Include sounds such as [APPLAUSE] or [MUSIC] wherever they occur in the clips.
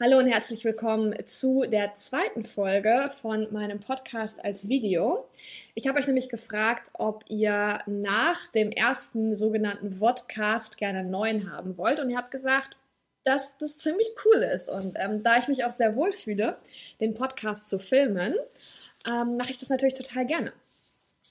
Hallo und herzlich willkommen zu der zweiten Folge von meinem Podcast als Video. Ich habe euch nämlich gefragt, ob ihr nach dem ersten sogenannten Vodcast gerne einen neuen haben wollt und ihr habt gesagt, dass das ziemlich cool ist und ähm, da ich mich auch sehr wohl fühle, den Podcast zu filmen, ähm, mache ich das natürlich total gerne.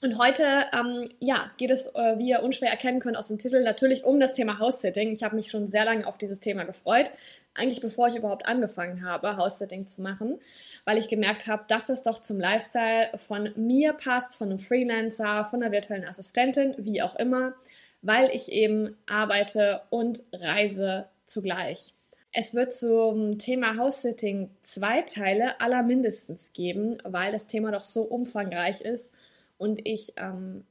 Und heute, ähm, ja, geht es, äh, wie ihr unschwer erkennen könnt aus dem Titel, natürlich um das Thema House-Sitting. Ich habe mich schon sehr lange auf dieses Thema gefreut, eigentlich bevor ich überhaupt angefangen habe, House-Sitting zu machen, weil ich gemerkt habe, dass das doch zum Lifestyle von mir passt, von einem Freelancer, von einer virtuellen Assistentin, wie auch immer, weil ich eben arbeite und reise zugleich. Es wird zum Thema House-Sitting zwei Teile aller mindestens geben, weil das Thema doch so umfangreich ist und ich ähm,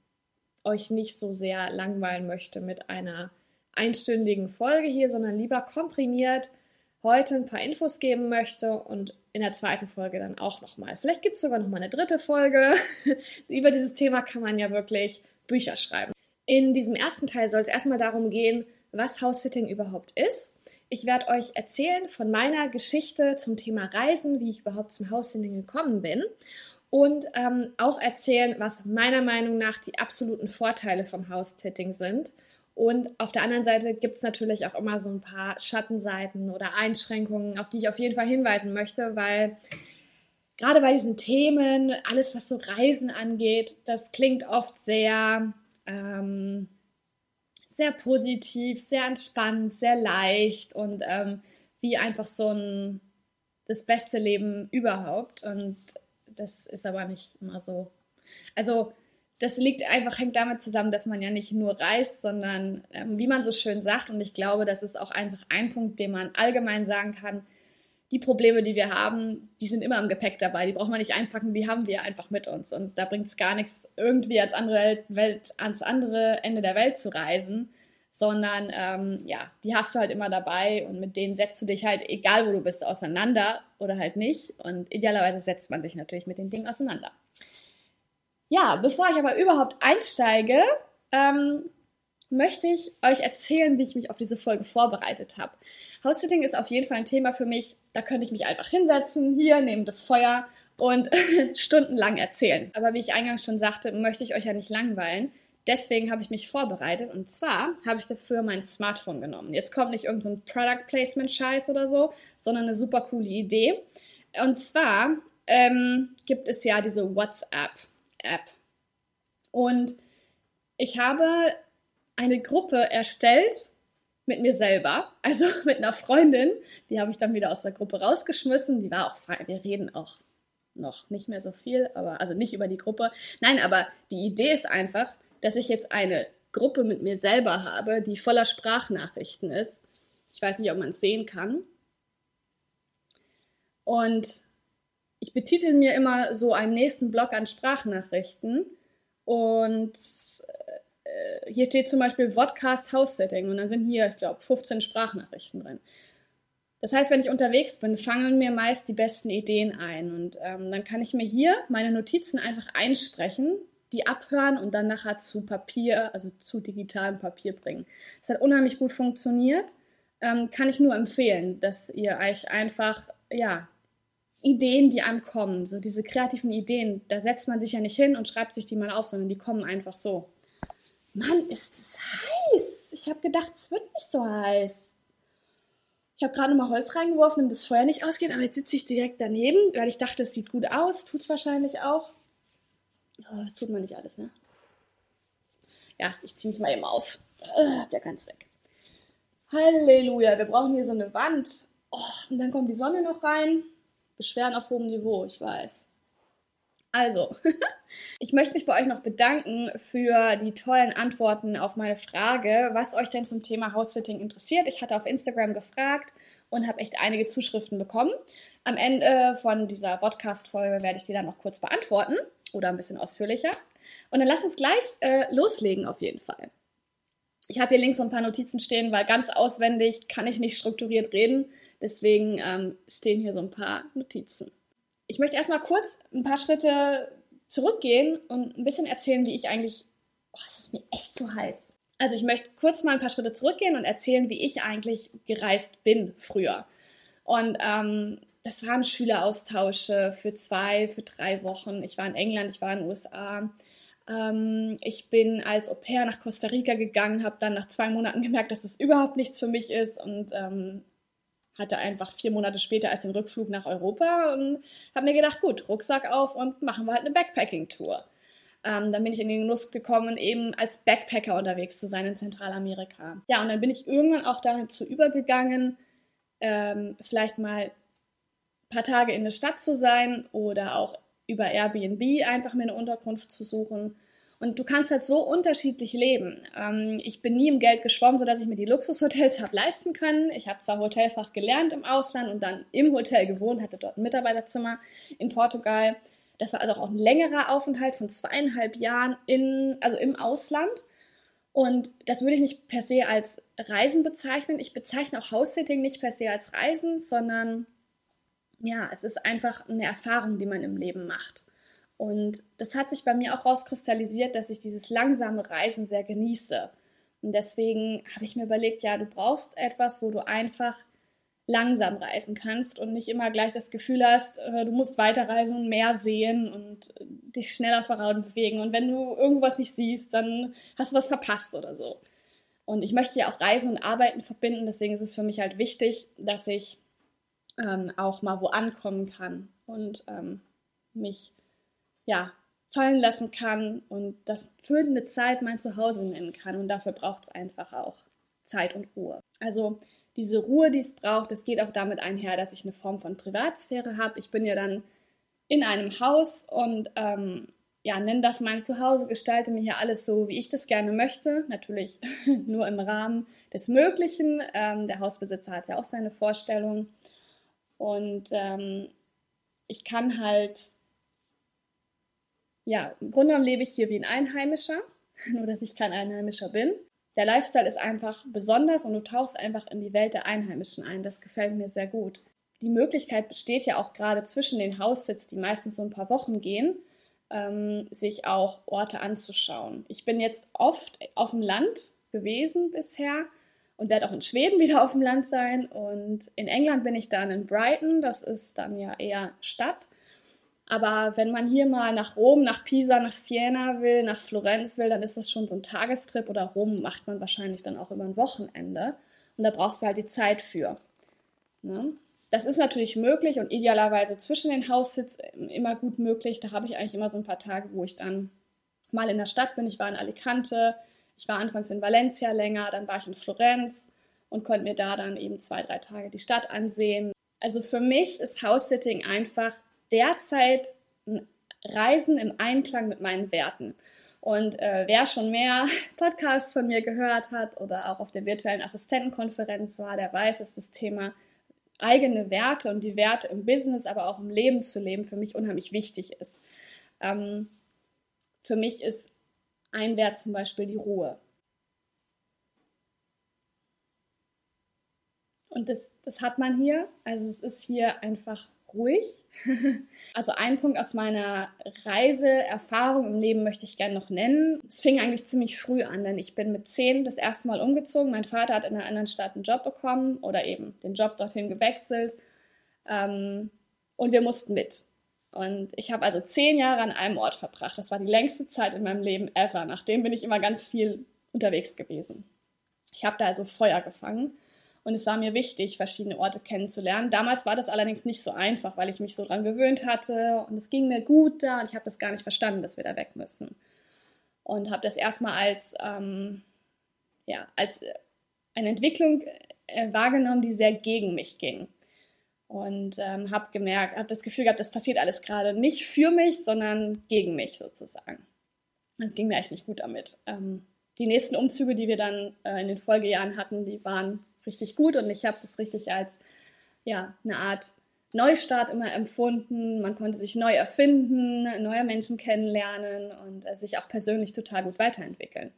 euch nicht so sehr langweilen möchte mit einer einstündigen Folge hier, sondern lieber komprimiert heute ein paar Infos geben möchte und in der zweiten Folge dann auch nochmal. Vielleicht gibt es sogar nochmal eine dritte Folge. [LAUGHS] Über dieses Thema kann man ja wirklich Bücher schreiben. In diesem ersten Teil soll es erstmal darum gehen, was House-Sitting überhaupt ist. Ich werde euch erzählen von meiner Geschichte zum Thema Reisen, wie ich überhaupt zum House-Sitting gekommen bin und ähm, auch erzählen, was meiner Meinung nach die absoluten Vorteile vom House-Sitting sind. Und auf der anderen Seite gibt es natürlich auch immer so ein paar Schattenseiten oder Einschränkungen, auf die ich auf jeden Fall hinweisen möchte, weil gerade bei diesen Themen, alles was so Reisen angeht, das klingt oft sehr, ähm, sehr positiv, sehr entspannt, sehr leicht und ähm, wie einfach so ein das beste Leben überhaupt. Und das ist aber nicht immer so. Also das liegt einfach, hängt damit zusammen, dass man ja nicht nur reist, sondern ähm, wie man so schön sagt, und ich glaube, das ist auch einfach ein Punkt, den man allgemein sagen kann, die Probleme, die wir haben, die sind immer im Gepäck dabei. Die braucht man nicht einpacken, die haben wir einfach mit uns. Und da bringt es gar nichts, irgendwie ans andere, Welt, ans andere Ende der Welt zu reisen, sondern ähm, ja, die hast du halt immer dabei und mit denen setzt du dich halt, egal wo du bist, auseinander oder halt nicht. Und idealerweise setzt man sich natürlich mit den Dingen auseinander. Ja, bevor ich aber überhaupt einsteige, ähm, möchte ich euch erzählen, wie ich mich auf diese Folge vorbereitet habe. House-Sitting ist auf jeden Fall ein Thema für mich, da könnte ich mich einfach hinsetzen, hier neben das Feuer und [LAUGHS] stundenlang erzählen. Aber wie ich eingangs schon sagte, möchte ich euch ja nicht langweilen. Deswegen habe ich mich vorbereitet und zwar habe ich dafür mein Smartphone genommen. Jetzt kommt nicht irgendein so Product Placement Scheiß oder so, sondern eine super coole Idee. Und zwar ähm, gibt es ja diese WhatsApp App. Und ich habe eine Gruppe erstellt mit mir selber, also [LAUGHS] mit einer Freundin. Die habe ich dann wieder aus der Gruppe rausgeschmissen. Die war auch frei. Wir reden auch noch nicht mehr so viel, aber also nicht über die Gruppe. Nein, aber die Idee ist einfach, dass ich jetzt eine Gruppe mit mir selber habe, die voller Sprachnachrichten ist. Ich weiß nicht, ob man es sehen kann. Und ich betitel mir immer so einen nächsten Block an Sprachnachrichten. Und äh, hier steht zum Beispiel Vodcast House Setting und dann sind hier, ich glaube, 15 Sprachnachrichten drin. Das heißt, wenn ich unterwegs bin, fangen mir meist die besten Ideen ein und ähm, dann kann ich mir hier meine Notizen einfach einsprechen die abhören und dann nachher zu Papier, also zu digitalem Papier bringen. Das hat unheimlich gut funktioniert. Ähm, kann ich nur empfehlen, dass ihr euch einfach, ja, Ideen, die einem kommen, so diese kreativen Ideen, da setzt man sich ja nicht hin und schreibt sich die mal auf, sondern die kommen einfach so. Mann, ist es heiß! Ich habe gedacht, es wird nicht so heiß. Ich habe gerade mal Holz reingeworfen, damit das Feuer nicht ausgeht, aber jetzt sitze ich direkt daneben, weil ich dachte, es sieht gut aus, tut es wahrscheinlich auch. Oh, das tut man nicht alles, ne? Ja, ich ziehe mich mal eben aus. Äh, der ganz weg. Halleluja, wir brauchen hier so eine Wand. Oh, und dann kommt die Sonne noch rein. Beschweren auf hohem Niveau, ich weiß. Also, [LAUGHS] ich möchte mich bei euch noch bedanken für die tollen Antworten auf meine Frage, was euch denn zum Thema House-Sitting interessiert. Ich hatte auf Instagram gefragt und habe echt einige Zuschriften bekommen. Am Ende von dieser Podcast-Folge werde ich die dann noch kurz beantworten oder ein bisschen ausführlicher. Und dann lasst uns gleich äh, loslegen auf jeden Fall. Ich habe hier links so ein paar Notizen stehen, weil ganz auswendig kann ich nicht strukturiert reden. Deswegen ähm, stehen hier so ein paar Notizen. Ich möchte erstmal kurz ein paar Schritte zurückgehen und ein bisschen erzählen, wie ich eigentlich. Oh, es ist mir echt zu heiß. Also ich möchte kurz mal ein paar Schritte zurückgehen und erzählen, wie ich eigentlich gereist bin früher. Und ähm, das waren Schüleraustausche für zwei, für drei Wochen. Ich war in England, ich war in den USA. Ähm, ich bin als Au pair nach Costa Rica gegangen, habe dann nach zwei Monaten gemerkt, dass es überhaupt nichts für mich ist und ähm, hatte einfach vier Monate später als den Rückflug nach Europa und habe mir gedacht, gut, Rucksack auf und machen wir halt eine Backpacking-Tour. Ähm, dann bin ich in den Genuss gekommen, eben als Backpacker unterwegs zu sein in Zentralamerika. Ja, und dann bin ich irgendwann auch dazu übergegangen, ähm, vielleicht mal ein paar Tage in der Stadt zu sein oder auch über Airbnb einfach mir eine Unterkunft zu suchen. Und du kannst halt so unterschiedlich leben. Ähm, ich bin nie im Geld geschwommen, sodass ich mir die Luxushotels [LAUGHS] habe leisten können. Ich habe zwar Hotelfach gelernt im Ausland und dann im Hotel gewohnt, hatte dort ein Mitarbeiterzimmer in Portugal. Das war also auch ein längerer Aufenthalt von zweieinhalb Jahren in, also im Ausland. Und das würde ich nicht per se als Reisen bezeichnen. Ich bezeichne auch House-Sitting nicht per se als Reisen, sondern ja, es ist einfach eine Erfahrung, die man im Leben macht. Und das hat sich bei mir auch rauskristallisiert, dass ich dieses langsame Reisen sehr genieße. Und deswegen habe ich mir überlegt, ja, du brauchst etwas, wo du einfach langsam reisen kannst und nicht immer gleich das Gefühl hast, äh, du musst weiterreisen und mehr sehen und äh, dich schneller voran bewegen. Und wenn du irgendwas nicht siehst, dann hast du was verpasst oder so. Und ich möchte ja auch Reisen und Arbeiten verbinden, deswegen ist es für mich halt wichtig, dass ich ähm, auch mal wo ankommen kann und ähm, mich ja fallen lassen kann und das für eine Zeit mein Zuhause nennen kann. Und dafür braucht es einfach auch Zeit und Ruhe. Also diese Ruhe, die es braucht, das geht auch damit einher, dass ich eine Form von Privatsphäre habe. Ich bin ja dann in einem Haus und ähm, ja, nenne das mein Zuhause, gestalte mir hier alles so, wie ich das gerne möchte. Natürlich [LAUGHS] nur im Rahmen des Möglichen. Ähm, der Hausbesitzer hat ja auch seine Vorstellungen. Und ähm, ich kann halt, ja, im Grunde genommen lebe ich hier wie ein Einheimischer, [LAUGHS] nur dass ich kein Einheimischer bin der Lifestyle ist einfach besonders und du tauchst einfach in die Welt der Einheimischen ein. Das gefällt mir sehr gut. Die Möglichkeit besteht ja auch gerade zwischen den Haussitz, die meistens so ein paar Wochen gehen, ähm, sich auch Orte anzuschauen. Ich bin jetzt oft auf dem Land gewesen bisher und werde auch in Schweden wieder auf dem Land sein. Und in England bin ich dann in Brighton, das ist dann ja eher Stadt. Aber wenn man hier mal nach Rom, nach Pisa, nach Siena will, nach Florenz will, dann ist das schon so ein Tagestrip oder Rom macht man wahrscheinlich dann auch über ein Wochenende. Und da brauchst du halt die Zeit für. Ne? Das ist natürlich möglich und idealerweise zwischen den Haussitz immer gut möglich. Da habe ich eigentlich immer so ein paar Tage, wo ich dann mal in der Stadt bin. Ich war in Alicante, ich war anfangs in Valencia länger, dann war ich in Florenz und konnte mir da dann eben zwei, drei Tage die Stadt ansehen. Also für mich ist House-Sitting einfach derzeit Reisen im Einklang mit meinen Werten. Und äh, wer schon mehr [LAUGHS] Podcasts von mir gehört hat oder auch auf der virtuellen Assistentenkonferenz war, der weiß, dass das Thema eigene Werte und die Werte im Business, aber auch im Leben zu leben, für mich unheimlich wichtig ist. Ähm, für mich ist ein Wert zum Beispiel die Ruhe. Und das, das hat man hier. Also es ist hier einfach ruhig. [LAUGHS] also ein Punkt aus meiner Reiseerfahrung im Leben möchte ich gerne noch nennen. Es fing eigentlich ziemlich früh an, denn ich bin mit zehn das erste Mal umgezogen. Mein Vater hat in einer anderen Stadt einen Job bekommen oder eben den Job dorthin gewechselt. Ähm, und wir mussten mit. Und ich habe also zehn Jahre an einem Ort verbracht. Das war die längste Zeit in meinem Leben ever. Nachdem bin ich immer ganz viel unterwegs gewesen. Ich habe da also Feuer gefangen und es war mir wichtig, verschiedene Orte kennenzulernen. Damals war das allerdings nicht so einfach, weil ich mich so dran gewöhnt hatte und es ging mir gut da und ich habe das gar nicht verstanden, dass wir da weg müssen. Und habe das erstmal als, ähm, ja, als äh, eine Entwicklung äh, wahrgenommen, die sehr gegen mich ging. Und ähm, habe gemerkt, habe das Gefühl gehabt, das passiert alles gerade nicht für mich, sondern gegen mich sozusagen. Es ging mir echt nicht gut damit. Ähm, die nächsten Umzüge, die wir dann äh, in den Folgejahren hatten, die waren richtig gut und ich habe das richtig als ja, eine Art Neustart immer empfunden. Man konnte sich neu erfinden, neue Menschen kennenlernen und äh, sich auch persönlich total gut weiterentwickeln.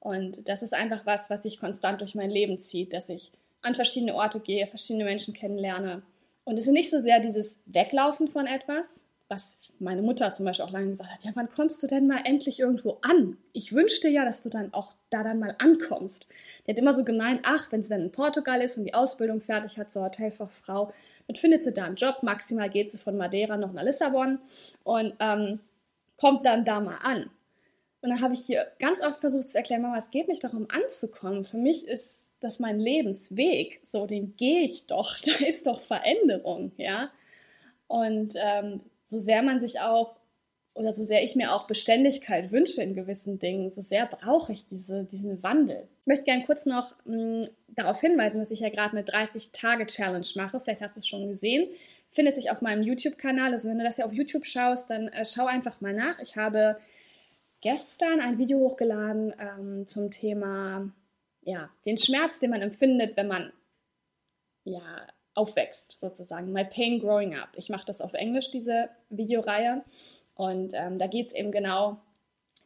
Und das ist einfach was, was sich konstant durch mein Leben zieht, dass ich an verschiedene Orte gehe, verschiedene Menschen kennenlerne. Und es ist nicht so sehr dieses Weglaufen von etwas, was meine Mutter zum Beispiel auch lange gesagt hat, ja, wann kommst du denn mal endlich irgendwo an? Ich wünschte ja, dass du dann auch da dann mal ankommst. Die hat immer so gemeint, ach, wenn sie dann in Portugal ist und die Ausbildung fertig hat zur Hotelfachfrau, dann findet sie da einen Job. Maximal geht sie von Madeira noch nach Lissabon und ähm, kommt dann da mal an. Und dann habe ich hier ganz oft versucht zu erklären, Mama, es geht nicht darum anzukommen. Für mich ist das mein Lebensweg. So, den gehe ich doch. [LAUGHS] Da ist doch Veränderung, ja. Und ähm, so sehr man sich auch oder so sehr ich mir auch Beständigkeit wünsche in gewissen Dingen, so sehr brauche ich diese, diesen Wandel. Ich möchte gerne kurz noch mh, mm, darauf hinweisen, dass ich ja gerade eine 30-Tage-Challenge mache. Vielleicht hast du es schon gesehen. Findet sich auf meinem YouTube-Kanal. Also wenn du das ja auf YouTube schaust, dann äh, schau einfach mal nach. Ich habe gestern ein Video hochgeladen ähm, zum Thema ja, den Schmerz, den man empfindet, wenn man ja, aufwächst, sozusagen. My Pain Growing Up. Ich mache das auf Englisch, diese Videoreihe. Und ähm, da geht es eben genau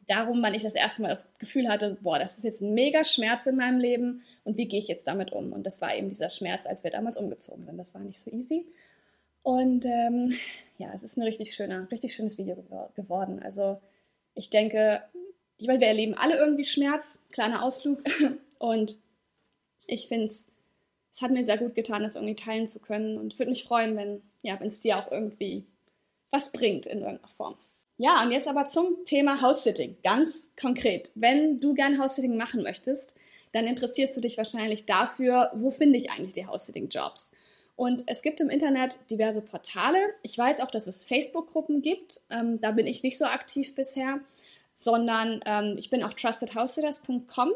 darum, wann ich das erste Mal das Gefühl hatte, boah, das ist jetzt ein mega Schmerz in meinem Leben und wie gehe ich jetzt damit um? Und das war eben dieser Schmerz, als wir damals umgezogen sind. Das war nicht so easy. Und ähm, ja, es ist ein richtig schöner, richtig schönes Video geworden. Also ich denke, ich meine, wir erleben alle irgendwie Schmerz, kleiner Ausflug. [LAUGHS] Und ich finde es, es hat mir sehr gut getan, das irgendwie teilen zu können und würde mich freuen, wenn ja, es dir auch irgendwie was bringt in irgendeiner Form. Ja, und jetzt aber zum Thema House-Sitting. Ganz konkret. Wenn du gern House-Sitting machen möchtest, dann interessierst du dich wahrscheinlich dafür, wo finde ich eigentlich die House-Sitting-Jobs? Und es gibt im Internet diverse Portale. Ich weiß auch, dass es Facebook-Gruppen gibt. Ähm, da bin ich nicht so aktiv bisher, sondern ähm, ich bin auf trustedhousesitters.com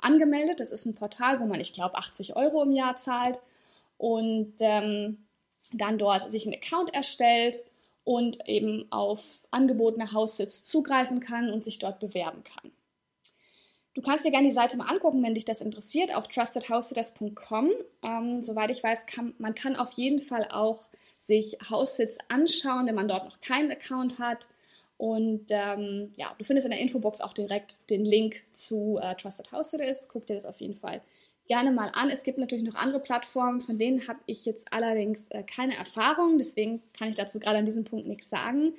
angemeldet. Das ist ein Portal, wo man, ich glaube, 80 Euro im Jahr zahlt und ähm, dann dort sich einen Account erstellt und eben auf angebotene Haussitz zugreifen kann und sich dort bewerben kann. Du kannst dir gerne die Seite mal angucken, wenn dich das interessiert, auf trustedhousesitters.com. Ähm, soweit ich weiß, kann man kann auf jeden Fall auch sich Haussitz anschauen, wenn man dort noch keinen Account hat. Und ähm, ja, du findest in der Infobox auch direkt den Link zu äh, Trusted House Sitters. Guck dir das auf jeden Fall gerne mal an. Es gibt natürlich noch andere Plattformen, von denen habe ich jetzt allerdings äh, keine Erfahrung, deswegen kann ich dazu gerade an diesem Punkt nichts sagen.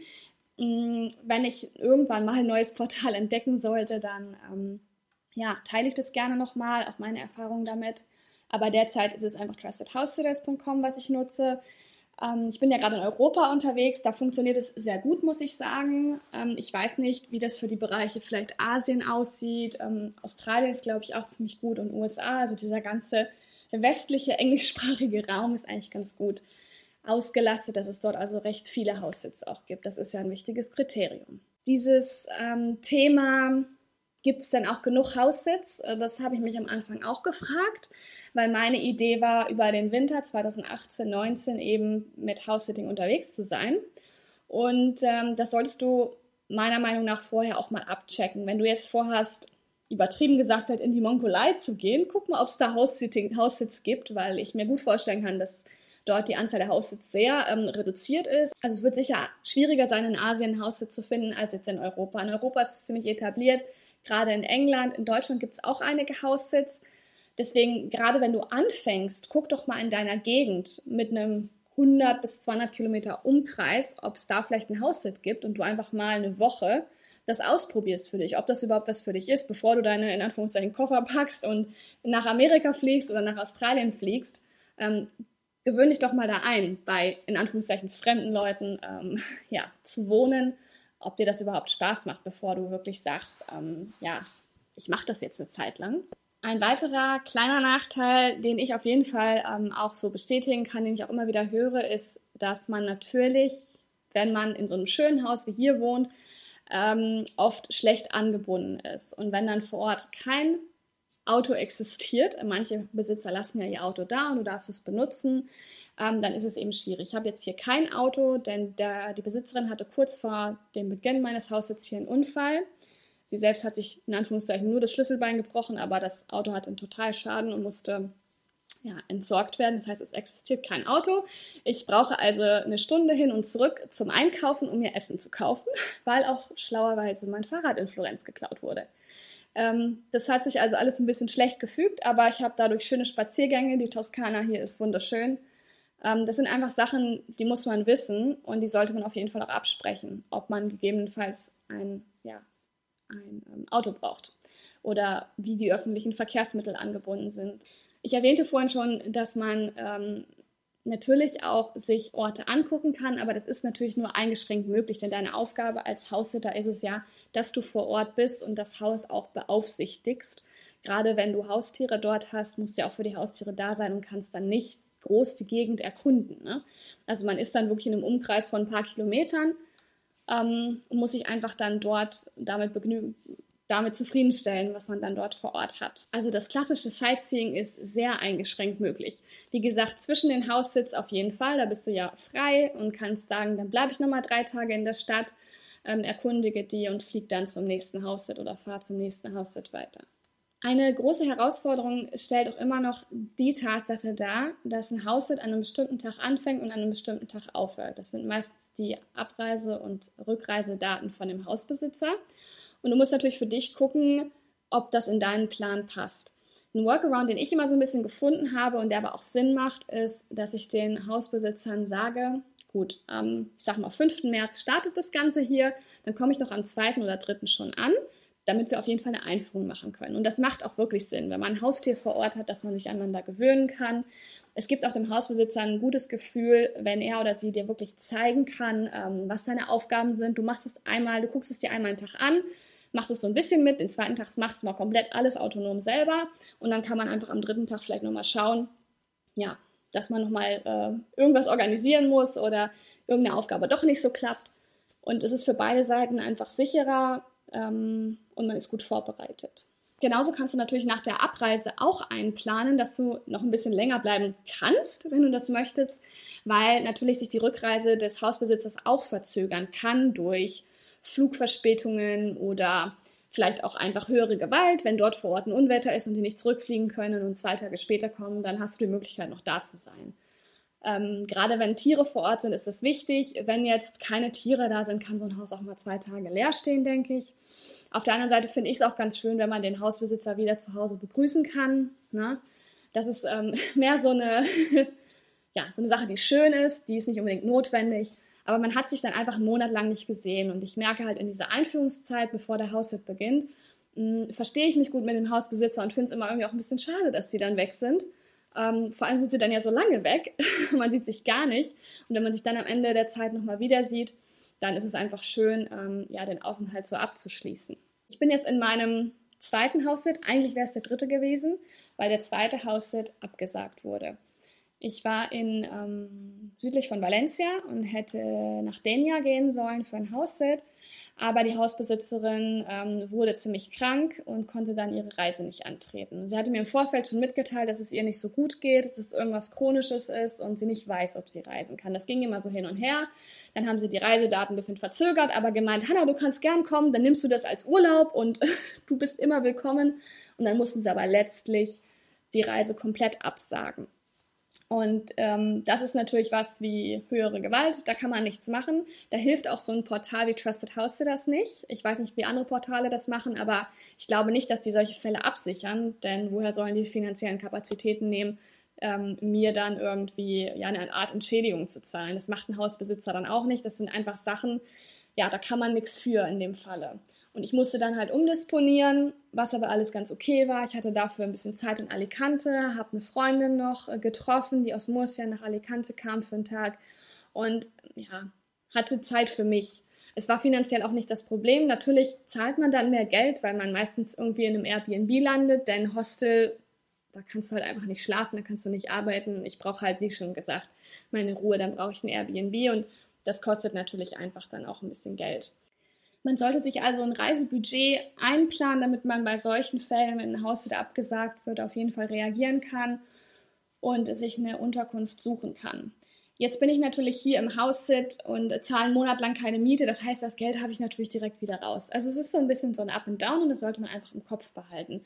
Ähm, wenn ich irgendwann mal ein neues Portal entdecken sollte, dann ähm, ja, teile ich das gerne nochmal, auch meine Erfahrungen damit. Aber derzeit ist es einfach trustedhousesitters.com, was ich nutze. Ähm, ich bin ja gerade in Europa unterwegs, da funktioniert es sehr gut, muss ich sagen. Ähm, ich weiß nicht, wie das für die Bereiche vielleicht Asien aussieht. Ähm, Australien ist, glaube ich, auch ziemlich gut und USA, also dieser ganze westliche englischsprachige Raum ist eigentlich ganz gut ausgelastet, dass es dort also recht viele Haussitze auch gibt. Das ist ja ein wichtiges Kriterium. Dieses Thema Gibt es denn auch genug Haussitz? Äh, das habe ich mich am Anfang auch gefragt, weil meine Idee war, über den Winter 2018, 19 eben mit House-Sitting unterwegs zu sein. Und ähm, das solltest du meiner Meinung nach vorher auch mal abchecken. Wenn du jetzt vorhast, übertrieben gesagt, halt in die Mongolei zu gehen, guck mal, ob es da Haussitz gibt, weil ich mir gut vorstellen kann, dass dort die Anzahl der Haussitz sehr ähm, reduziert ist. Also es wird sicher schwieriger sein, in Asien einen Haussitz zu finden als jetzt in Europa. In Europa ist es ziemlich etabliert. Gerade in England, in Deutschland gibt es auch einige Haussitz. Deswegen, gerade wenn du anfängst, guck doch mal in deiner Gegend mit einem 100 bis 200 Kilometer Umkreis, ob es da vielleicht einen Haussitz gibt und du einfach mal eine Woche das ausprobierst für dich, ob das überhaupt was für dich ist, bevor du deine in Anführungszeichen Koffer packst und nach Amerika fliegst oder nach Australien fliegst. Ähm, gewöhn dich doch mal da ein, bei in Anführungszeichen fremden Leuten ähm, [LAUGHS] ja, zu wohnen ob dir das überhaupt Spaß macht, bevor du wirklich sagst, ähm, ja, ich mache das jetzt eine Zeit lang. Ein weiterer kleiner Nachteil, den ich auf jeden Fall ähm, auch so bestätigen kann, den ich auch immer wieder höre, ist, dass man natürlich, wenn man in so einem schönen Haus wie hier wohnt, ähm, oft schlecht angebunden ist. Und wenn dann vor Ort kein Auto existiert, manche Besitzer lassen ja ihr Auto da und du darfst es benutzen, ähm, dann ist es eben schwierig. Ich habe jetzt hier kein Auto, denn der, die Besitzerin hatte kurz vor dem Beginn meines Hauses hier einen Unfall. Sie selbst hat sich in Anführungszeichen nur das Schlüsselbein gebrochen, aber das Auto hatte einen Totalschaden und musste ja, entsorgt werden. Das heißt, es existiert kein Auto. Ich brauche also eine Stunde hin und zurück zum Einkaufen, um mir Essen zu kaufen, [LAUGHS] weil auch schlauerweise mein Fahrrad in Florenz geklaut wurde. Ähm, das hat sich also alles ein bisschen schlecht gefügt, aber ich habe dadurch schöne Spaziergänge. Die Toskana hier ist wunderschön. Ähm, das sind einfach Sachen, die muss man wissen und die sollte man auf jeden Fall auch absprechen, ob man gegebenenfalls ein, ja, ein ähm, Auto braucht oder wie die öffentlichen Verkehrsmittel angebunden sind. Ich erwähnte vorhin schon, dass man ähm, natürlich auch sich Orte angucken kann, aber das ist natürlich nur eingeschränkt möglich, denn deine Aufgabe als Haussitter ist es ja, dass du vor Ort bist und das Haus auch beaufsichtigst. Gerade wenn du Haustiere dort hast, musst du ja auch für die Haustiere da sein und kannst dann nicht groß die Gegend erkunden. Ne? Also man ist dann wirklich in einem Umkreis von ein paar Kilometern ähm, und muss sich einfach dann dort damit begnügen, damit zufriedenstellen, was man dann dort vor Ort hat. Also das klassische Sightseeing ist sehr eingeschränkt möglich. Wie gesagt, zwischen den Haussitz auf jeden Fall, da bist du ja frei und kannst sagen, dann bleibe ich nochmal drei Tage in der Stadt, ähm, erkundige die und fliege dann zum nächsten Haussitz oder fahre zum nächsten Haussitz weiter. Eine große Herausforderung stellt auch immer noch die Tatsache dar, dass ein Haussitz an einem bestimmten Tag anfängt und an einem bestimmten Tag aufhört. Das sind meistens die Abreise- und Rückreisedaten von dem Hausbesitzer. Und du musst natürlich für dich gucken, ob das in deinen Plan passt. Ein Workaround, den ich immer so ein bisschen gefunden habe und der aber auch Sinn macht, ist, dass ich den Hausbesitzern sage, gut, am, ich sag mal, 5. März startet das Ganze hier, dann komme ich doch am 2. oder 3. schon an, damit wir auf jeden Fall eine Einführung machen können. Und das macht auch wirklich Sinn, wenn man ein Haustier vor Ort hat, dass man sich aneinander gewöhnen kann. Es gibt auch dem Hausbesitzer ein gutes Gefühl, wenn er oder sie dir wirklich zeigen kann, ähm, was deine Aufgaben sind. Du machst es einmal, du guckst es dir einmal einen Tag an, machst es so ein bisschen mit, den zweiten Tag machst du mal komplett alles autonom selber und dann kann man einfach am dritten Tag vielleicht nochmal schauen, ja, dass man nochmal äh, irgendwas organisieren muss oder irgendeine Aufgabe doch nicht so klappt. Und es ist für beide Seiten einfach sicherer ähm, und man ist gut vorbereitet. Genauso kannst du natürlich nach der Abreise auch einplanen, dass du noch ein bisschen länger bleiben kannst, wenn du das möchtest, weil natürlich sich die Rückreise des Hausbesitzers auch verzögern kann durch Flugverspätungen oder vielleicht auch einfach höhere Gewalt. Wenn dort vor Ort ein Unwetter ist und die nicht zurückfliegen können und zwei Tage später kommen, dann hast du die Möglichkeit, noch da zu sein. Ähm, gerade wenn Tiere vor Ort sind, ist das wichtig. Wenn jetzt keine Tiere da sind, kann so ein Haus auch mal zwei Tage leer stehen, denke ich. Auf der anderen Seite finde ich es auch ganz schön, wenn man den Hausbesitzer wieder zu Hause begrüßen kann. Ne? Das ist ähm, [LAUGHS] mehr so eine, [LAUGHS] ja, so eine Sache, die schön ist, die ist nicht unbedingt notwendig. Aber man hat sich dann einfach einen Monat lang nicht gesehen. Und ich merke halt in dieser Einführungszeit, bevor der Haushalt beginnt, mh, hm, verstehe ich mich gut mit dem Hausbesitzer und finde es immer irgendwie auch ein bisschen schade, dass die dann weg sind. Ähm, vor allem sind sie dann ja so lange weg. [LAUGHS] man sieht sich gar nicht. Und wenn man sich dann am Ende der Zeit nochmal wieder sieht, dann ist es einfach schön, ähm, ja, den Aufenthalt so abzuschließen. Ich bin jetzt in meinem zweiten Haussit. Eigentlich wäre es der dritte gewesen, weil der zweite Haussit abgesagt wurde. Ich war in ähm, südlich von Valencia und hätte nach Denia gehen sollen für ein Haussit, aber die Hausbesitzerin ähm, wurde ziemlich krank und konnte dann ihre Reise nicht antreten. Sie hatte mir im Vorfeld schon mitgeteilt, dass es ihr nicht so gut geht, dass es irgendwas Chronisches ist und sie nicht weiß, ob sie reisen kann. Das ging immer so hin und her. Dann haben sie die Reisedaten ein bisschen verzögert, aber gemeint, Hanna, du kannst gern kommen, dann nimmst du das als Urlaub und [LAUGHS] du bist immer willkommen. Und dann mussten sie aber letztlich die Reise komplett absagen. Und ähm, das ist natürlich was wie höhere Gewalt, da kann man nichts machen. Da hilft auch so ein Portal wie Trusted House das nicht. Ich weiß nicht, wie andere Portale das machen, aber ich glaube nicht, dass die solche Fälle absichern, denn woher sollen die finanziellen Kapazitäten nehmen, ähm, mir dann irgendwie ja, eine Art Entschädigung zu zahlen. Das macht ein Hausbesitzer dann auch nicht. Das sind einfach Sachen, ja, da kann man nichts für in dem Falle. Und ich musste dann halt umdisponieren, was aber alles ganz okay war. Ich hatte dafür ein bisschen Zeit in Alicante, habe eine Freundin noch äh, getroffen, die aus Murcia nach Alicante kam für einen Tag und ja, hatte Zeit für mich. Es war finanziell auch nicht das Problem. Natürlich zahlt man dann mehr Geld, weil man meistens irgendwie in einem Airbnb landet, denn Hostel, da kannst du halt einfach nicht schlafen, da kannst du nicht arbeiten. Ich brauche halt, wie schon gesagt, meine Ruhe, dann brauche ich ein Airbnb und das kostet natürlich einfach dann auch ein bisschen Geld. Man sollte sich also ein Reisebudget einplanen, damit man bei solchen Fällen, wenn ein Haus wieder abgesagt wird, auf jeden Fall reagieren kann und sich eine Unterkunft suchen kann. Jetzt bin ich natürlich hier im Haussit und zahle einen Monat lang keine Miete. Das heißt, das Geld habe ich natürlich direkt wieder raus. Also es ist so ein bisschen so ein Up and Down und das sollte man einfach im Kopf behalten.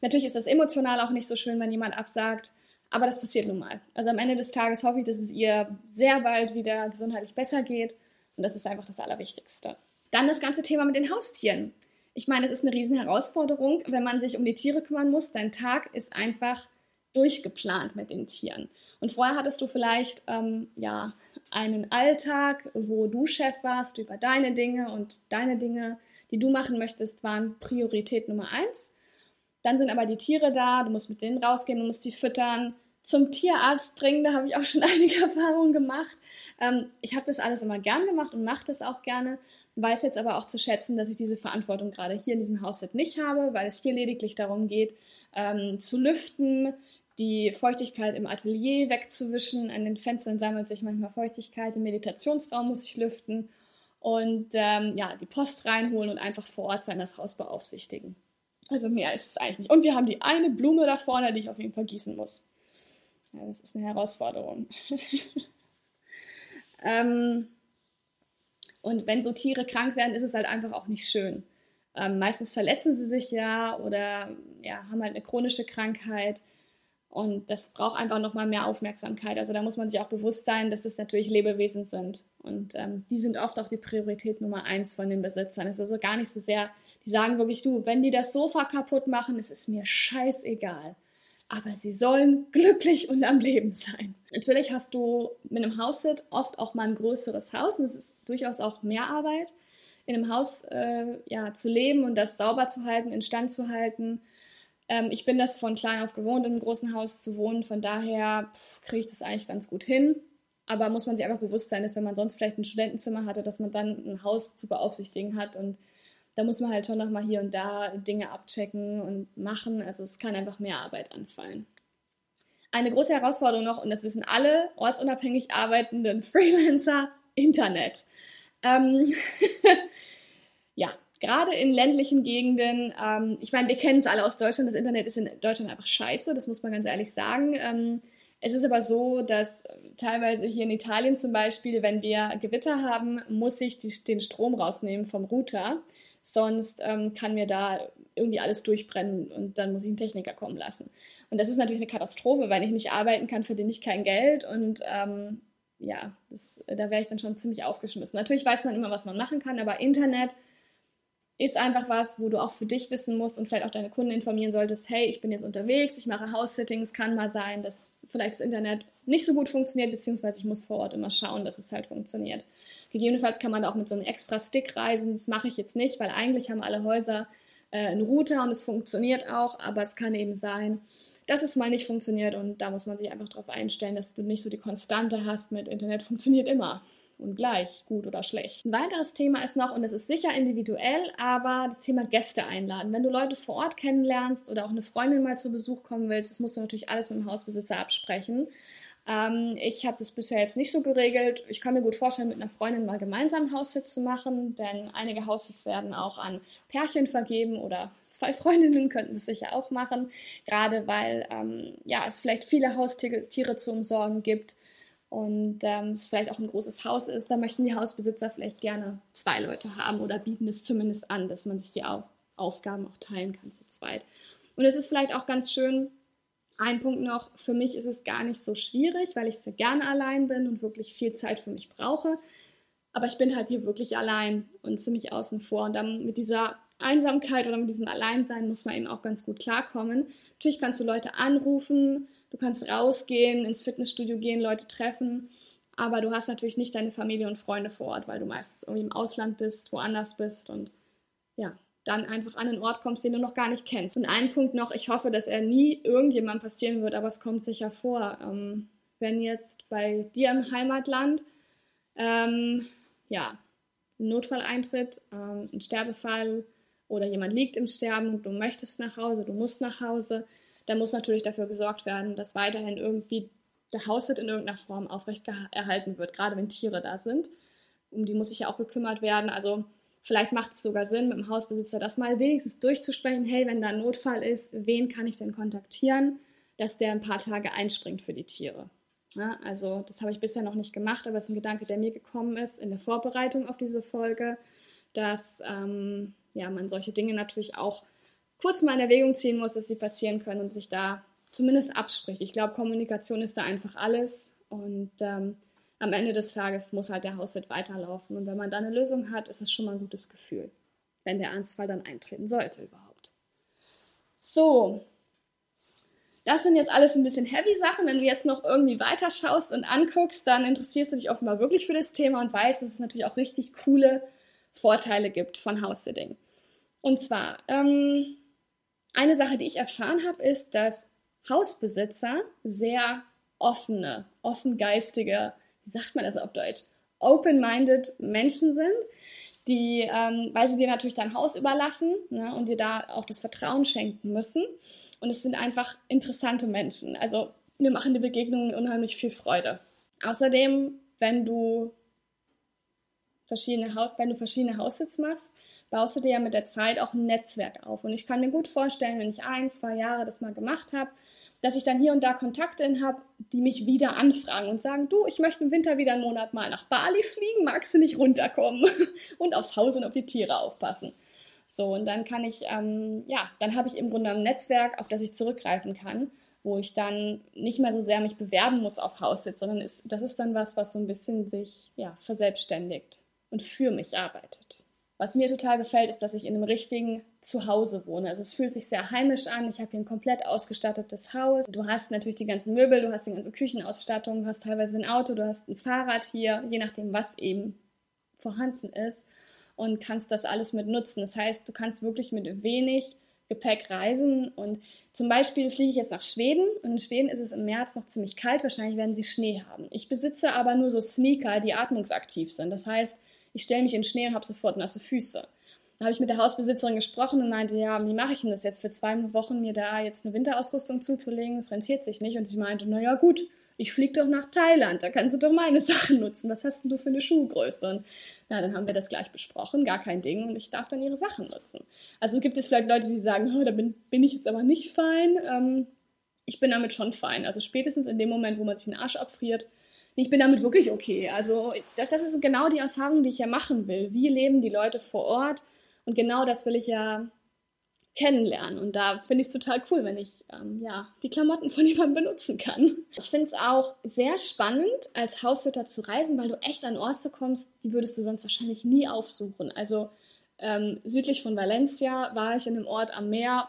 Natürlich ist das emotional auch nicht so schön, wenn jemand absagt, aber das passiert nun mal. Also am Ende des Tages hoffe ich, dass es ihr sehr bald wieder gesundheitlich besser geht und das ist einfach das Allerwichtigste. Dann das ganze Thema mit den Haustieren. Ich meine, es ist eine riesen Herausforderung, wenn man sich um die Tiere kümmern muss. Dein Tag ist einfach durchgeplant mit den Tieren. Und vorher hattest du vielleicht ähm, ja einen Alltag, wo du Chef warst über deine Dinge und deine Dinge, die du machen möchtest, waren Priorität Nummer eins. Dann sind aber die Tiere da, du musst mit denen rausgehen, du musst die füttern, zum Tierarzt bringen, da habe ich auch schon [LAUGHS] einige Erfahrungen gemacht. Ähm, ich habe das alles immer gern gemacht und mache das auch gerne, weiß jetzt aber auch zu schätzen, dass ich diese Verantwortung gerade hier in diesem Hausset nicht habe, weil es hier lediglich darum geht, ähm, zu lüften, die Feuchtigkeit im Atelier wegzuwischen. An den Fenstern sammelt sich manchmal Feuchtigkeit, im Meditationsraum muss ich lüften und ähm, ja, die Post reinholen und einfach vor Ort sein, das Haus beaufsichtigen. Also mehr ist es eigentlich nicht. Und wir haben die eine Blume da vorne, die ich auf jeden Fall gießen muss. Ja, das ist eine Herausforderung. [LAUGHS] ähm, und wenn so Tiere krank werden, ist es halt einfach auch nicht schön. Ähm, meistens verletzen sie sich ja oder ja, haben halt eine chronische Krankheit. Und das braucht einfach nochmal mehr Aufmerksamkeit. Also da muss man sich auch bewusst sein, dass das natürlich Lebewesen sind. Und ähm, die sind oft auch die Priorität Nummer eins von den Besitzern. Es ist also gar nicht so sehr, die sagen wirklich, du, wenn die das Sofa kaputt machen, es ist mir scheißegal. Aber sie sollen glücklich und am Leben sein. Natürlich hast du mit einem Haussit oft auch mal ein größeres Haus und es ist durchaus auch mehr Arbeit, in einem Haus äh, ja, zu leben und das sauber zu halten, instand zu halten ähm, ich bin das von klein auf gewohnt, in einem großen Haus zu wohnen. Von daher kriege ich das eigentlich ganz gut hin. Aber muss man sich einfach bewusst sein, dass wenn man sonst vielleicht ein Studentenzimmer hatte, dass man dann ein Haus zu beaufsichtigen hat. Und da muss man halt schon nochmal hier und da Dinge abchecken und machen. Also es kann einfach mehr Arbeit anfallen. Eine große Herausforderung noch, und das wissen alle ortsunabhängig arbeitenden [LAUGHS] Freelancer, Internet. Ähm [LAUGHS] ja, gerade in ländlichen Gegenden, ähm, ich meine, wir kennen es alle aus Deutschland, das Internet ist in Deutschland einfach scheiße, das muss man ganz ehrlich sagen. Ähm, es ist aber so, dass teilweise hier in Italien zum Beispiel, wenn wir Gewitter haben, muss ich die, den Strom rausnehmen vom Router. Sonst ähm, kann mir da irgendwie alles durchbrennen und dann muss ich einen Techniker kommen lassen. Und das ist natürlich eine Katastrophe, weil ich nicht arbeiten kann, verdiene ich kein Geld und ähm, ja, das, da wäre ich dann schon ziemlich aufgeschmissen. Natürlich weiß man immer, was man machen kann, aber Internet ist einfach was, wo du auch für dich wissen musst und vielleicht auch deine Kunden informieren solltest, hey, ich bin jetzt unterwegs, ich mache House-Sittings, kann mal sein, dass vielleicht das Internet nicht so gut funktioniert, beziehungsweise ich muss vor Ort immer schauen, dass es halt funktioniert. Gegebenenfalls kann man auch mit so einem extra Stick reisen, das mache ich jetzt nicht, weil eigentlich haben alle Häuser äh, einen Router und es funktioniert auch, aber es kann eben sein, dass es mal nicht funktioniert und da muss man sich einfach darauf einstellen, dass du nicht so die Konstante hast mit Internet funktioniert immer und gleich, gut oder schlecht. Ein weiteres Thema ist noch, und es ist sicher individuell, aber das Thema Gäste einladen. Wenn du Leute vor Ort kennenlernst oder auch eine Freundin mal zu Besuch kommen willst, das musst du natürlich alles mit dem Hausbesitzer absprechen. Ähm, ich habe das bisher jetzt nicht so geregelt. Ich kann mir gut vorstellen, mit einer Freundin mal gemeinsam einen Haussitz zu machen, denn einige Haussitz werden auch an Pärchen vergeben oder zwei [LAUGHS] Freundinnen könnten das sicher auch machen, gerade weil ähm, ja, es vielleicht viele Haustiere zu umsorgen gibt und ähm, es vielleicht auch ein großes Haus ist, da möchten die Hausbesitzer vielleicht gerne zwei Leute haben oder bieten es zumindest an, dass man sich die Auf Aufgaben auch teilen kann zu zweit. Und es ist vielleicht auch ganz schön, ein Punkt noch, für mich ist es gar nicht so schwierig, weil ich sehr gerne allein bin und wirklich viel Zeit für mich brauche. Aber ich bin halt hier wirklich allein und ziemlich außen vor. Und dann mit dieser Einsamkeit oder mit diesem Alleinsein muss man eben auch ganz gut klarkommen. Natürlich kannst du Leute anrufen, Du kannst rausgehen, ins Fitnessstudio gehen, Leute treffen, aber du hast natürlich nicht deine Familie und Freunde vor Ort, weil du meistens irgendwie im Ausland bist, woanders bist und ja, dann einfach an einen Ort kommst, den du noch gar nicht kennst. Und ein Punkt noch, ich hoffe, dass er nie irgendjemand passieren wird, aber es kommt sicher vor. Ähm, wenn jetzt bei dir im Heimatland ähm, ja, ein Notfall eintritt, ähm, ein Sterbefall oder jemand liegt im Sterben und du möchtest nach Hause, du musst nach Hause, da muss natürlich dafür gesorgt werden, dass weiterhin irgendwie der Haushalt in irgendeiner Form aufrecht erhalten wird, gerade wenn Tiere da sind. Um die muss sich ja auch gekümmert werden. Also vielleicht macht es sogar Sinn, mit dem Hausbesitzer das mal wenigstens durchzusprechen. Hey, wenn da ein Notfall ist, wen kann ich denn kontaktieren, dass der ein paar Tage einspringt für die Tiere. Ja, also das habe ich bisher noch nicht gemacht, aber es ist ein Gedanke, der mir gekommen ist in der Vorbereitung auf diese Folge, dass ähm, ja, man solche Dinge natürlich auch kurz mal in Erwägung ziehen muss, dass sie passieren können und sich da zumindest abspricht. Ich glaube, Kommunikation ist da einfach alles und ähm, am Ende des Tages muss halt der Haushalt weiterlaufen. Und wenn man da eine Lösung hat, ist es schon mal ein gutes Gefühl, wenn der Ernstfall dann eintreten sollte überhaupt. So, das sind jetzt alles ein bisschen heavy Sachen. Wenn du jetzt noch irgendwie weiter schaust und anguckst, dann interessierst du dich offenbar wirklich für das Thema und weißt, dass es natürlich auch richtig coole Vorteile gibt von House-Sitting. Und zwar, ähm, eine Sache, die ich erfahren habe, ist, dass Hausbesitzer sehr offene, offengeistige, wie sagt man das auf Deutsch, open-minded Menschen sind, die, ähm, weil sie dir natürlich dein Haus überlassen ne, und dir da auch das Vertrauen schenken müssen. Und es sind einfach interessante Menschen. Also mir machen die Begegnungen unheimlich viel Freude. Außerdem, wenn du verschiedene, wenn du verschiedene Haussitz machst, baust du dir ja mit der Zeit auch ein Netzwerk auf. Und ich kann mir gut vorstellen, wenn ich ein, zwei Jahre das mal gemacht habe, dass ich dann hier und da Kontakte habe, die mich wieder anfragen und sagen, du, ich möchte im Winter wieder einen Monat mal nach Bali fliegen, magst du nicht runterkommen [LAUGHS] und aufs Haus und auf die Tiere aufpassen. So, und dann kann ich, ähm, ja, dann habe ich im Grunde ein Netzwerk, auf das ich zurückgreifen kann, wo ich dann nicht mehr so sehr mich bewerben muss auf Haussitz, sondern ist, das ist dann was, was so ein bisschen sich, ja, verselbstständigt und für mich arbeitet. Was mir total gefällt, ist, dass ich in einem richtigen Zuhause wohne. Also es fühlt sich sehr heimisch an. Ich habe hier ein komplett ausgestattetes Haus. Du hast natürlich die ganzen Möbel, du hast die ganze Küchenausstattung, du hast teilweise ein Auto, du hast ein Fahrrad hier, je nachdem, was eben vorhanden ist und kannst das alles mit nutzen. Das heißt, du kannst wirklich mit wenig Gepäck reisen. Und zum Beispiel fliege ich jetzt nach Schweden und in Schweden ist es im März noch ziemlich kalt. Wahrscheinlich werden sie Schnee haben. Ich besitze aber nur so Sneaker, die atmungsaktiv sind. Das heißt, ich stelle mich in Schnee und habe sofort nasse Füße. Da habe ich mit der Hausbesitzerin gesprochen und meinte, ja, wie mache ich denn das jetzt für zwei Wochen, mir da jetzt eine Winterausrüstung zuzulegen? Das rentiert sich nicht. Und sie meinte, naja, gut, ich fliege doch nach Thailand, da kannst du doch meine [LAUGHS] Sachen nutzen. Was hast denn du für eine Schuhgröße? Und ja, dann haben wir das gleich besprochen, gar kein Ding. Und ich darf dann ihre Sachen nutzen. Also gibt es vielleicht Leute, die sagen, oh, da bin, bin ich jetzt aber nicht fein. Ähm, ich bin damit schon fein. Also spätestens in dem Moment, wo man sich den Arsch abfriert, ich bin damit wirklich okay. Also das, das ist genau die Erfahrung, die ich ja machen will. Wie leben die Leute vor Ort? Und genau das will ich ja kennenlernen. Und da finde ich es total cool, wenn ich ähm, ja, die Klamotten von [LAUGHS] jemandem benutzen kann. Ich finde es auch sehr spannend, als Haussitter zu reisen, weil du echt an Orte kommst, die würdest du sonst wahrscheinlich nie aufsuchen. Also ähm, südlich von Valencia war ich in einem Ort am Meer.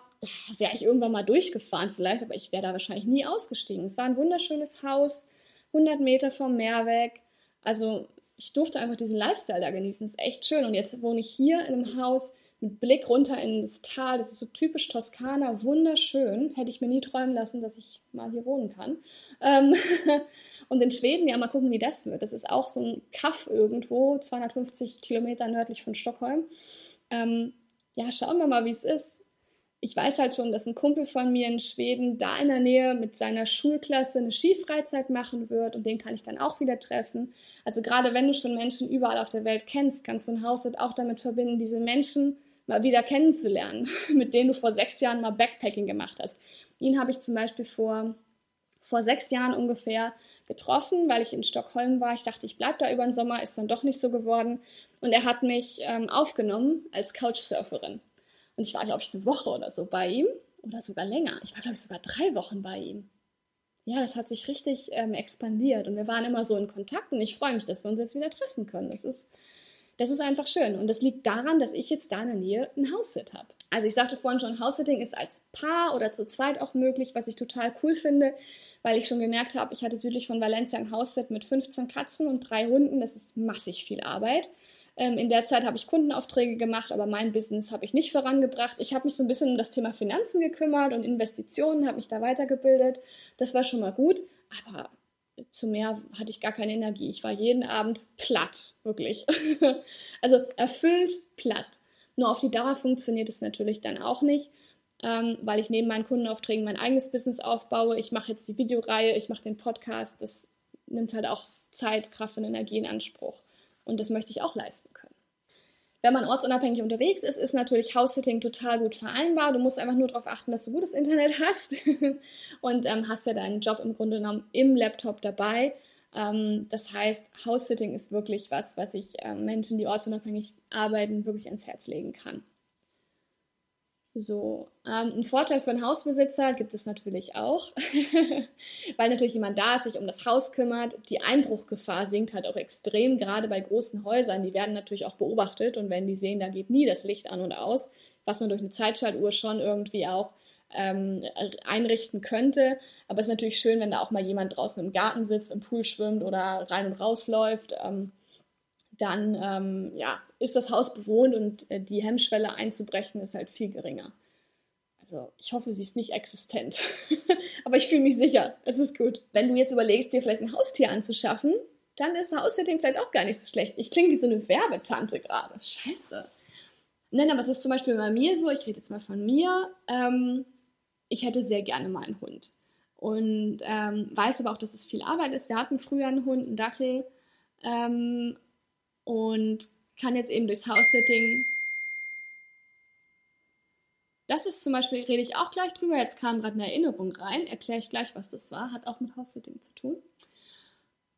Wäre ich irgendwann mal durchgefahren vielleicht, aber ich wäre da wahrscheinlich nie ausgestiegen. Es war ein wunderschönes Haus 100 Meter vom Meer weg. Also ich durfte einfach diesen Lifestyle da genießen. Das ist echt schön. Und jetzt wohne ich hier in einem Haus mit Blick runter in das Tal. Das ist so typisch Toskana, wunderschön. Hätte ich mir nie träumen lassen, dass ich mal hier wohnen kann. Ähm [LAUGHS] und in Schweden, ja, mal gucken, wie das wird. Das ist auch so ein Kaff irgendwo, 250 Kilometer nördlich von Stockholm. Ähm ja, schauen wir mal, wie es ist ich weiß halt schon, dass ein Kumpel von mir in Schweden da in der Nähe mit seiner Schulklasse eine Skifreizeit machen wird und den kann ich dann auch wieder treffen. Also gerade wenn du schon Menschen überall auf der Welt kennst, kannst du ein Haus auch damit verbinden, diese Menschen mal wieder kennenzulernen, [LAUGHS] mit denen du vor sechs Jahren mal Backpacking gemacht hast. Ihn habe ich zum Beispiel vor vor sechs Jahren ungefähr getroffen, weil ich in Stockholm war. Ich dachte, ich bleibe da über den Sommer, ist dann doch nicht so geworden. Und er hat mich ähm, aufgenommen als Couchsurferin. Und ich war, glaube ich, eine Woche oder so bei ihm oder sogar länger. Ich war, glaube ich, sogar drei Wochen bei ihm. Ja, das hat sich richtig ähm, expandiert und wir waren immer so in Kontakt und ich freue mich, dass wir uns jetzt wieder treffen können. Das ist, das ist einfach schön und das liegt daran, dass ich jetzt da in der Nähe ein Haussit habe. Also ich sagte vorhin schon, Haussitting ist als Paar oder zu zweit auch möglich, was ich total cool finde, weil ich schon gemerkt habe, ich hatte südlich von Valencia ein Haussit mit 15 Katzen und drei Hunden. Das ist massig viel Arbeit. Ähm, in der Zeit habe ich Kundenaufträge gemacht, aber mein Business habe ich nicht vorangebracht. Ich habe mich so ein bisschen um das Thema Finanzen gekümmert und Investitionen, habe mich da weitergebildet. Das war schon mal gut, aber zu mehr hatte ich gar keine Energie. Ich war jeden Abend platt, wirklich. [LAUGHS] also erfüllt platt. Nur auf die Dauer funktioniert es natürlich dann auch nicht, ähm, weil ich neben meinen Kundenaufträgen mein eigenes Business aufbaue. Ich mache jetzt die Videoreihe, ich mache den Podcast. Das nimmt halt auch Zeit, Kraft und Energie in Anspruch. Und das möchte ich auch leisten können. Wenn man ortsunabhängig unterwegs ist, ist natürlich House-Sitting total gut vereinbar. Du musst einfach nur darauf achten, dass du gutes Internet [LAUGHS] hast und ähm, hast ja deinen Job im Grunde genommen im Laptop dabei. Ähm, das heißt, House-Sitting ist wirklich was, was ich ähm, Menschen, die ortsunabhängig arbeiten, wirklich ans Herz legen kann. So, ähm, ein Vorteil für einen Hausbesitzer gibt es natürlich auch, [LAUGHS] weil natürlich jemand da ist, sich um das Haus kümmert. Die Einbruchgefahr sinkt halt auch extrem, gerade bei großen Häusern. Die werden natürlich auch beobachtet und wenn die sehen, da geht nie das Licht an und aus, was man durch eine Zeitschaltuhr schon irgendwie auch ähm, einrichten könnte. Aber es ist natürlich schön, wenn da auch mal jemand draußen im Garten sitzt, im Pool schwimmt oder rein und raus läuft. Ähm, dann ähm, ja, ist das Haus bewohnt und äh, die Hemmschwelle einzubrechen ist halt viel geringer. Also ich hoffe, sie ist nicht existent. [LAUGHS] Aber ich fühle mich sicher. Es ist gut. Wenn du jetzt überlegst, dir vielleicht ein Haustier anzuschaffen, dann ist House-Sitting vielleicht auch gar nicht so schlecht. Ich klinge wie so eine Werbetante gerade. Scheiße. Nein, aber es ist zum Beispiel bei mir so, ich rede jetzt mal von mir, ähm, ich hätte sehr gerne mal einen Hund. Und ähm, weiß aber auch, dass es viel Arbeit ist. Wir hatten früher einen Hund, einen Dackel. Ähm, und kann jetzt eben durchs House-Sitting. Das ist zum Beispiel, rede ich auch gleich drüber. Jetzt kam gerade eine Erinnerung rein, erkläre ich gleich, was das war. Hat auch mit House-Sitting zu tun.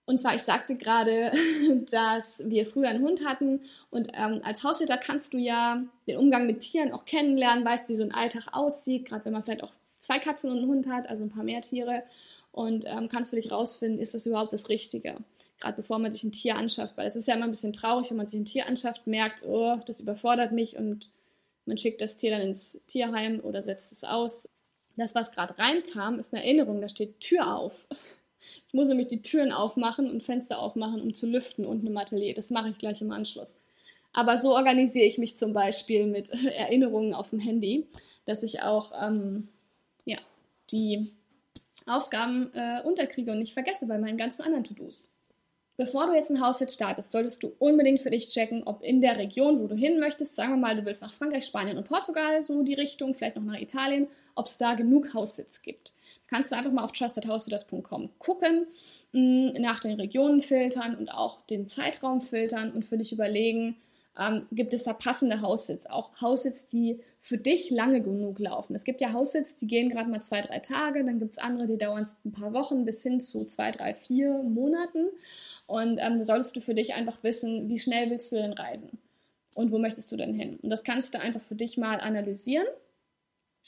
Und zwar, ich sagte gerade, [LAUGHS] dass wir früher einen Hund hatten und ähm, als Haushälter kannst du ja den Umgang mit Tieren auch kennenlernen, weißt, wie so ein Alltag aussieht, gerade wenn man vielleicht auch zwei Katzen und einen Hund hat, also ein paar mehr Tiere und ähm, kannst für dich rausfinden, ist das überhaupt das Richtige, gerade bevor man sich ein Tier anschafft, weil es ist ja immer ein bisschen traurig, wenn man sich ein Tier anschafft, merkt, oh, das überfordert mich und man schickt das Tier dann ins Tierheim oder setzt es aus. Das, was gerade reinkam, ist eine Erinnerung, da steht Tür auf. Ich muss nämlich die Türen aufmachen und Fenster aufmachen, um zu lüften unten im Atelier. Das mache ich gleich im Anschluss. Aber so organisiere ich mich zum Beispiel mit [LAUGHS] Erinnerungen auf dem Handy, dass ich auch ähm, ja, die Aufgaben äh, unterkriege und nicht vergesse bei meinen ganzen anderen To-Dos. Bevor du jetzt ein Haus jetzt startest, solltest du unbedingt für dich checken, ob in der Region, wo du hin möchtest, sagen wir mal, du willst nach Frankreich, Spanien und Portugal, so die Richtung, vielleicht noch nach Italien, ob es da genug Haussitz gibt. Kannst du einfach mal auf trustedhouses.com gucken, mm, nach den Regionen filtern und auch den Zeitraum filtern und für dich überlegen, ähm, gibt es da passende Haussitz, auch Haussitz, die für dich lange genug laufen. Es gibt ja Haussitz, die gehen gerade mal zwei, drei Tage, dann gibt es andere, die dauern ein paar Wochen bis hin zu zwei, drei, vier Monaten. Und ähm, da solltest du für dich einfach wissen, wie schnell willst du denn reisen und wo möchtest du denn hin. Und das kannst du einfach für dich mal analysieren.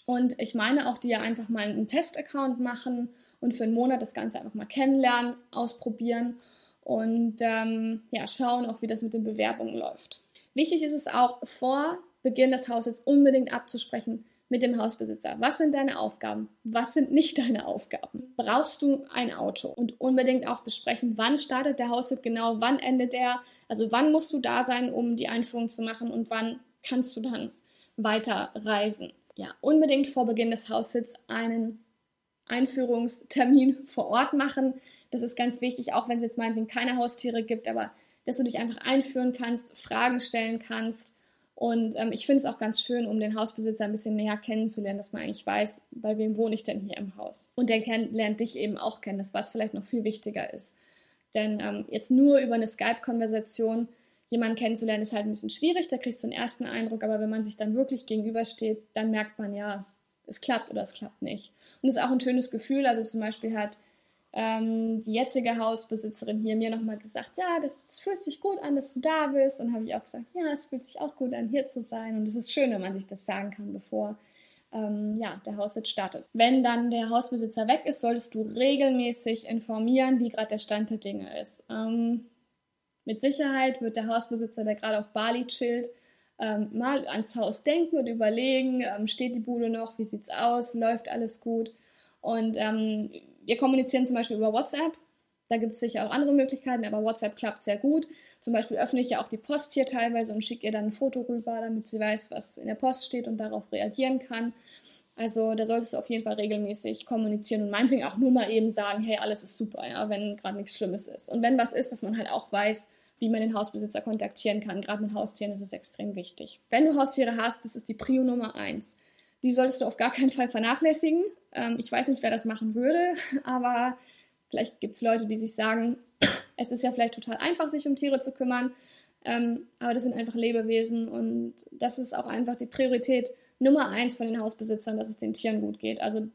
Und ich meine auch dir einfach mal einen Test-Account machen und für einen Monat das Ganze einfach mal kennenlernen, ausprobieren und ähm, ja, schauen auch, wie das mit den Bewerbungen läuft. Wichtig ist es auch, vor Beginn des Hauses unbedingt abzusprechen mit dem Hausbesitzer. Was sind deine Aufgaben? Was sind nicht deine Aufgaben? Brauchst du ein Auto? Und unbedingt auch besprechen, wann startet der Haussitz genau, wann endet er? Also wann musst du da sein, um die Einführung zu machen und wann kannst du dann weiter reisen? Ja, unbedingt vor Beginn des Haussitz einen Einführungstermin vor Ort machen. Das ist ganz wichtig, auch wenn es jetzt meinetwegen keine Haustiere gibt, aber dass du dich einfach einführen kannst, Fragen stellen kannst. Und ähm, ich finde es auch ganz schön, um den Hausbesitzer ein bisschen näher kennenzulernen, dass man eigentlich weiß, bei wem wohne ich denn hier im Haus. Und der lernt dich eben auch kennen, das was vielleicht noch viel wichtiger ist. Denn ähm, jetzt nur über eine Skype-Konversation jemanden kennenzulernen, ist halt ein bisschen schwierig, da kriegst du einen ersten Eindruck, aber wenn man sich dann wirklich gegenübersteht, dann merkt man ja, es klappt oder es klappt nicht. Und es ist auch ein schönes Gefühl, also zum Beispiel hat ähm, die jetzige Hausbesitzerin hier mir nochmal gesagt, ja, das, das, fühlt sich gut an, dass du da bist. Und habe ich auch gesagt, ja, es fühlt sich auch gut an, hier zu sein. Und es ist schön, wenn man sich das sagen kann, bevor ähm, ja, der Haussitz startet. Wenn dann der Hausbesitzer weg ist, solltest du regelmäßig informieren, wie gerade der Stand der Dinge ist. Ähm, mit Sicherheit wird der Hausbesitzer, der gerade auf Bali chillt, ähm, mal ans Haus denken und überlegen, ähm, steht die Bude noch, wie sieht es aus, läuft alles gut. Und ähm, wir kommunizieren zum Beispiel über WhatsApp. Da gibt es sicher auch andere Möglichkeiten, aber WhatsApp klappt sehr gut. Zum Beispiel öffne ich ja auch die Post hier teilweise und schicke ihr dann ein Foto rüber, damit sie weiß, was in der Post steht und darauf reagieren kann. Also da solltest du auf jeden Fall regelmäßig kommunizieren und meinetwegen auch nur mal eben sagen, hey, alles ist super, ja, wenn gerade nichts Schlimmes ist. Und wenn was ist, dass man halt auch weiß, wie man den Hausbesitzer kontaktieren kann. Gerade mit Haustieren ist es extrem wichtig. Wenn du Haustiere hast, das ist die Prio Nummer eins. Die solltest du auf gar keinen Fall vernachlässigen. Ähm, ich weiß nicht, wer das machen würde, [LAUGHS] aber vielleicht gibt es Leute, die sich sagen, [CLEARS THROAT] es ist ja vielleicht total einfach, sich um Tiere zu kümmern, ähm, aber das sind einfach Lebewesen und das ist auch einfach die Priorität Nummer eins von den Hausbesitzern, dass es den Tieren gut geht. Also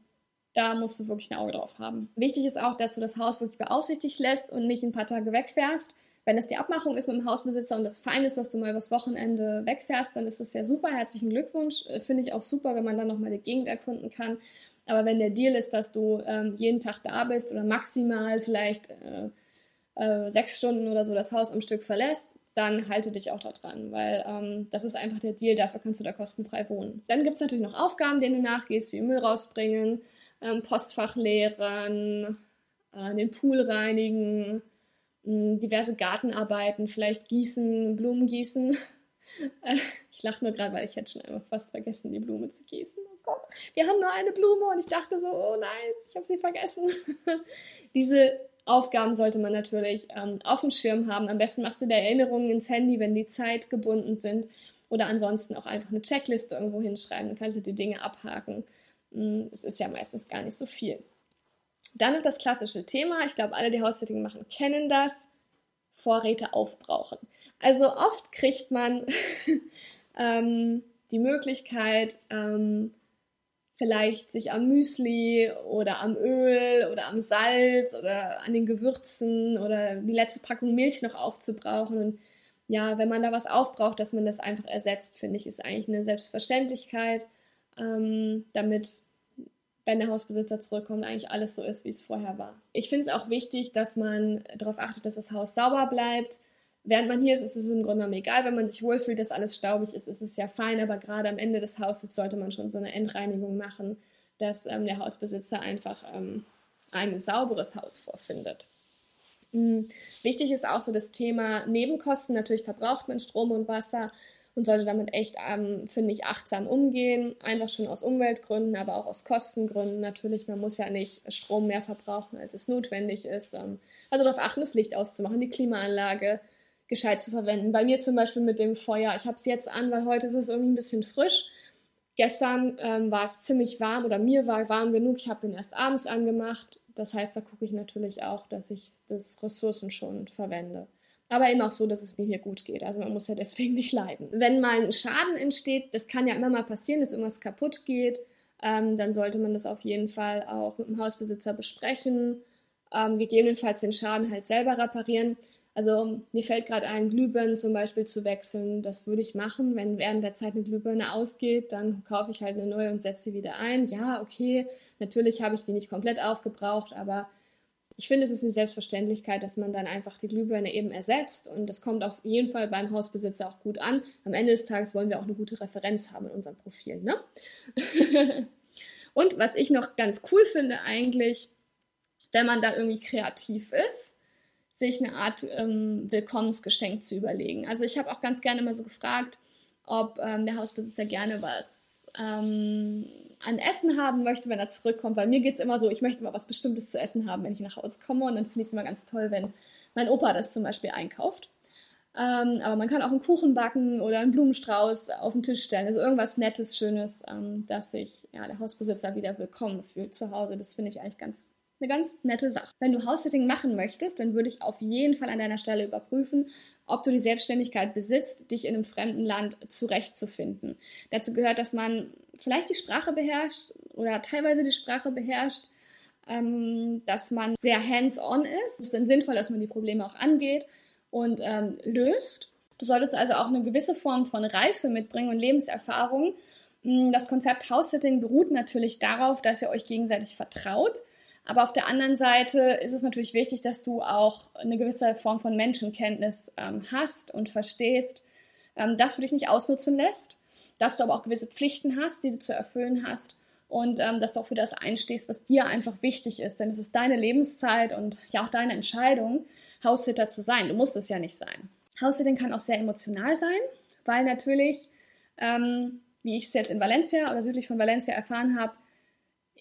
da musst du wirklich ein Auge drauf haben. Wichtig ist auch, dass du das Haus wirklich beaufsichtigt lässt und nicht ein paar Tage wegfährst. Wenn es die Abmachung ist mit dem Hausbesitzer und das fein ist, dass du mal übers Wochenende wegfährst, dann ist das ja super. Herzlichen Glückwunsch. Äh, finde ich auch super, wenn man dann nochmal die Gegend erkunden kann. Aber wenn der Deal ist, dass du ähm, jeden Tag da bist oder maximal vielleicht äh, äh, sechs Stunden oder so das Haus am Stück verlässt, dann halte dich auch da dran, weil ähm, das ist einfach der Deal, dafür kannst du da kostenfrei wohnen. Dann gibt es natürlich noch Aufgaben, denen du nachgehst, wie Müll rausbringen, ähm, Postfach leeren, äh, den Pool reinigen, mh, diverse Gartenarbeiten, vielleicht gießen, Blumen gießen. Äh, ich lache nur gerade, weil ich hätte schon einmal fast vergessen, die Blume zu gießen. Oh Gott, wir haben nur eine Blume und ich dachte so, oh nein, ich habe sie vergessen. [LAUGHS] Diese Aufgaben sollte man natürlich ähm, auf dem Schirm haben. Am besten machst du dir Erinnerungen ins Handy, wenn die Zeit gebunden sind. Oder ansonsten auch einfach eine Checkliste irgendwo hinschreiben. Dann kannst du die Dinge abhaken. Hm, es ist ja meistens gar nicht so viel. Dann noch das klassische Thema. Ich glaube, alle, die House-Sitting machen, kennen das. Vorräte aufbrauchen. Also oft kriegt man [LAUGHS] ähm, die Möglichkeit, ähm, vielleicht sich am Müsli oder am Öl oder am Salz oder an den Gewürzen oder die letzte Packung Milch noch aufzubrauchen. Und ja, wenn man da was aufbraucht, dass man das einfach ersetzt, finde ich, ist eigentlich eine Selbstverständlichkeit, ähm, damit, wenn der Hausbesitzer zurückkommt, eigentlich alles so ist, wie es vorher war. Ich finde es auch wichtig, dass man darauf achtet, dass das Haus sauber bleibt Während man hier ist, ist es im Grunde genommen egal. Wenn man sich wohlfühlt, dass alles staubig ist, ist es ja fein. Aber gerade am Ende des Hauses sollte man schon so eine Endreinigung machen, dass ähm, der Hausbesitzer einfach ähm, ein sauberes Haus vorfindet. Mhm. Wichtig ist auch so das Thema Nebenkosten. Natürlich verbraucht man Strom und Wasser und sollte damit echt, ähm, finde ich, achtsam umgehen. Einfach schon aus Umweltgründen, aber auch aus Kostengründen. Natürlich, man muss ja nicht Strom mehr verbrauchen, als es notwendig ist. Ähm, also darauf achten, das Licht auszumachen, die Klimaanlage gescheit zu verwenden. Bei mir zum Beispiel mit dem Feuer. Ich habe es jetzt an, weil heute ist es irgendwie ein bisschen frisch. Gestern ähm, war es ziemlich warm oder mir war warm genug. Ich habe ihn erst abends angemacht. Das heißt, da gucke ich natürlich auch, dass ich das Ressourcen schon verwende. Aber eben auch so, dass es mir hier gut geht. Also man muss ja deswegen nicht leiden. Wenn mal ein Schaden entsteht, das kann ja immer mal passieren, dass irgendwas kaputt geht, ähm, dann sollte man das auf jeden Fall auch mit dem Hausbesitzer besprechen. Ähm, gegebenenfalls den Schaden halt selber reparieren. Also mir fällt gerade ein, Glühbirnen zum Beispiel zu wechseln. Das würde ich machen. Wenn während der Zeit eine Glühbirne ausgeht, dann kaufe ich halt eine neue und setze sie wieder ein. Ja, okay, natürlich habe ich die nicht komplett aufgebraucht, aber ich finde, es ist eine Selbstverständlichkeit, dass man dann einfach die Glühbirne eben ersetzt und das kommt auf jeden Fall beim Hausbesitzer auch gut an. Am Ende des Tages wollen wir auch eine gute Referenz haben in unserem Profil. Ne? [LAUGHS] und was ich noch ganz cool finde eigentlich, wenn man da irgendwie kreativ ist, sich eine Art ähm, Willkommensgeschenk zu überlegen. Also ich habe auch ganz gerne immer so gefragt, ob ähm, der Hausbesitzer gerne was ähm, an Essen haben möchte, wenn er zurückkommt. Bei mir geht es immer so, ich möchte immer was Bestimmtes zu essen haben, wenn ich nach Hause komme. Und dann finde ich es immer ganz toll, wenn mein Opa das zum Beispiel einkauft. Ähm, aber man kann auch einen Kuchen backen oder einen Blumenstrauß auf den Tisch stellen. Also irgendwas Nettes, Schönes, ähm, dass sich ja, der Hausbesitzer wieder willkommen fühlt zu Hause. Das finde ich eigentlich ganz eine ganz nette Sache. Wenn du House-Sitting machen möchtest, dann würde ich auf jeden Fall an deiner Stelle überprüfen, ob du die Selbstständigkeit besitzt, dich in einem fremden Land zurechtzufinden. Dazu gehört, dass man vielleicht die Sprache beherrscht oder teilweise die Sprache beherrscht, ähm, dass man sehr hands-on ist. Es ist dann sinnvoll, dass man die Probleme auch angeht und ähm, löst. Du solltest also auch eine gewisse Form von Reife mitbringen und Lebenserfahrung. Das Konzept House-Sitting beruht natürlich darauf, dass ihr euch gegenseitig vertraut aber auf der anderen Seite ist es natürlich wichtig, dass du auch eine gewisse Form von Menschenkenntnis ähm, hast und verstehst, ähm, dass du dich nicht ausnutzen lässt, dass du aber auch gewisse Pflichten hast, die du zu erfüllen hast und ähm, dass du auch für das einstehst, was dir einfach wichtig ist. Denn es ist deine Lebenszeit und ja auch deine Entscheidung, Haussitter zu sein. Du musst es ja nicht sein. Haussitting kann auch sehr emotional sein, weil natürlich, ähm, wie ich es jetzt in Valencia oder südlich von Valencia erfahren habe,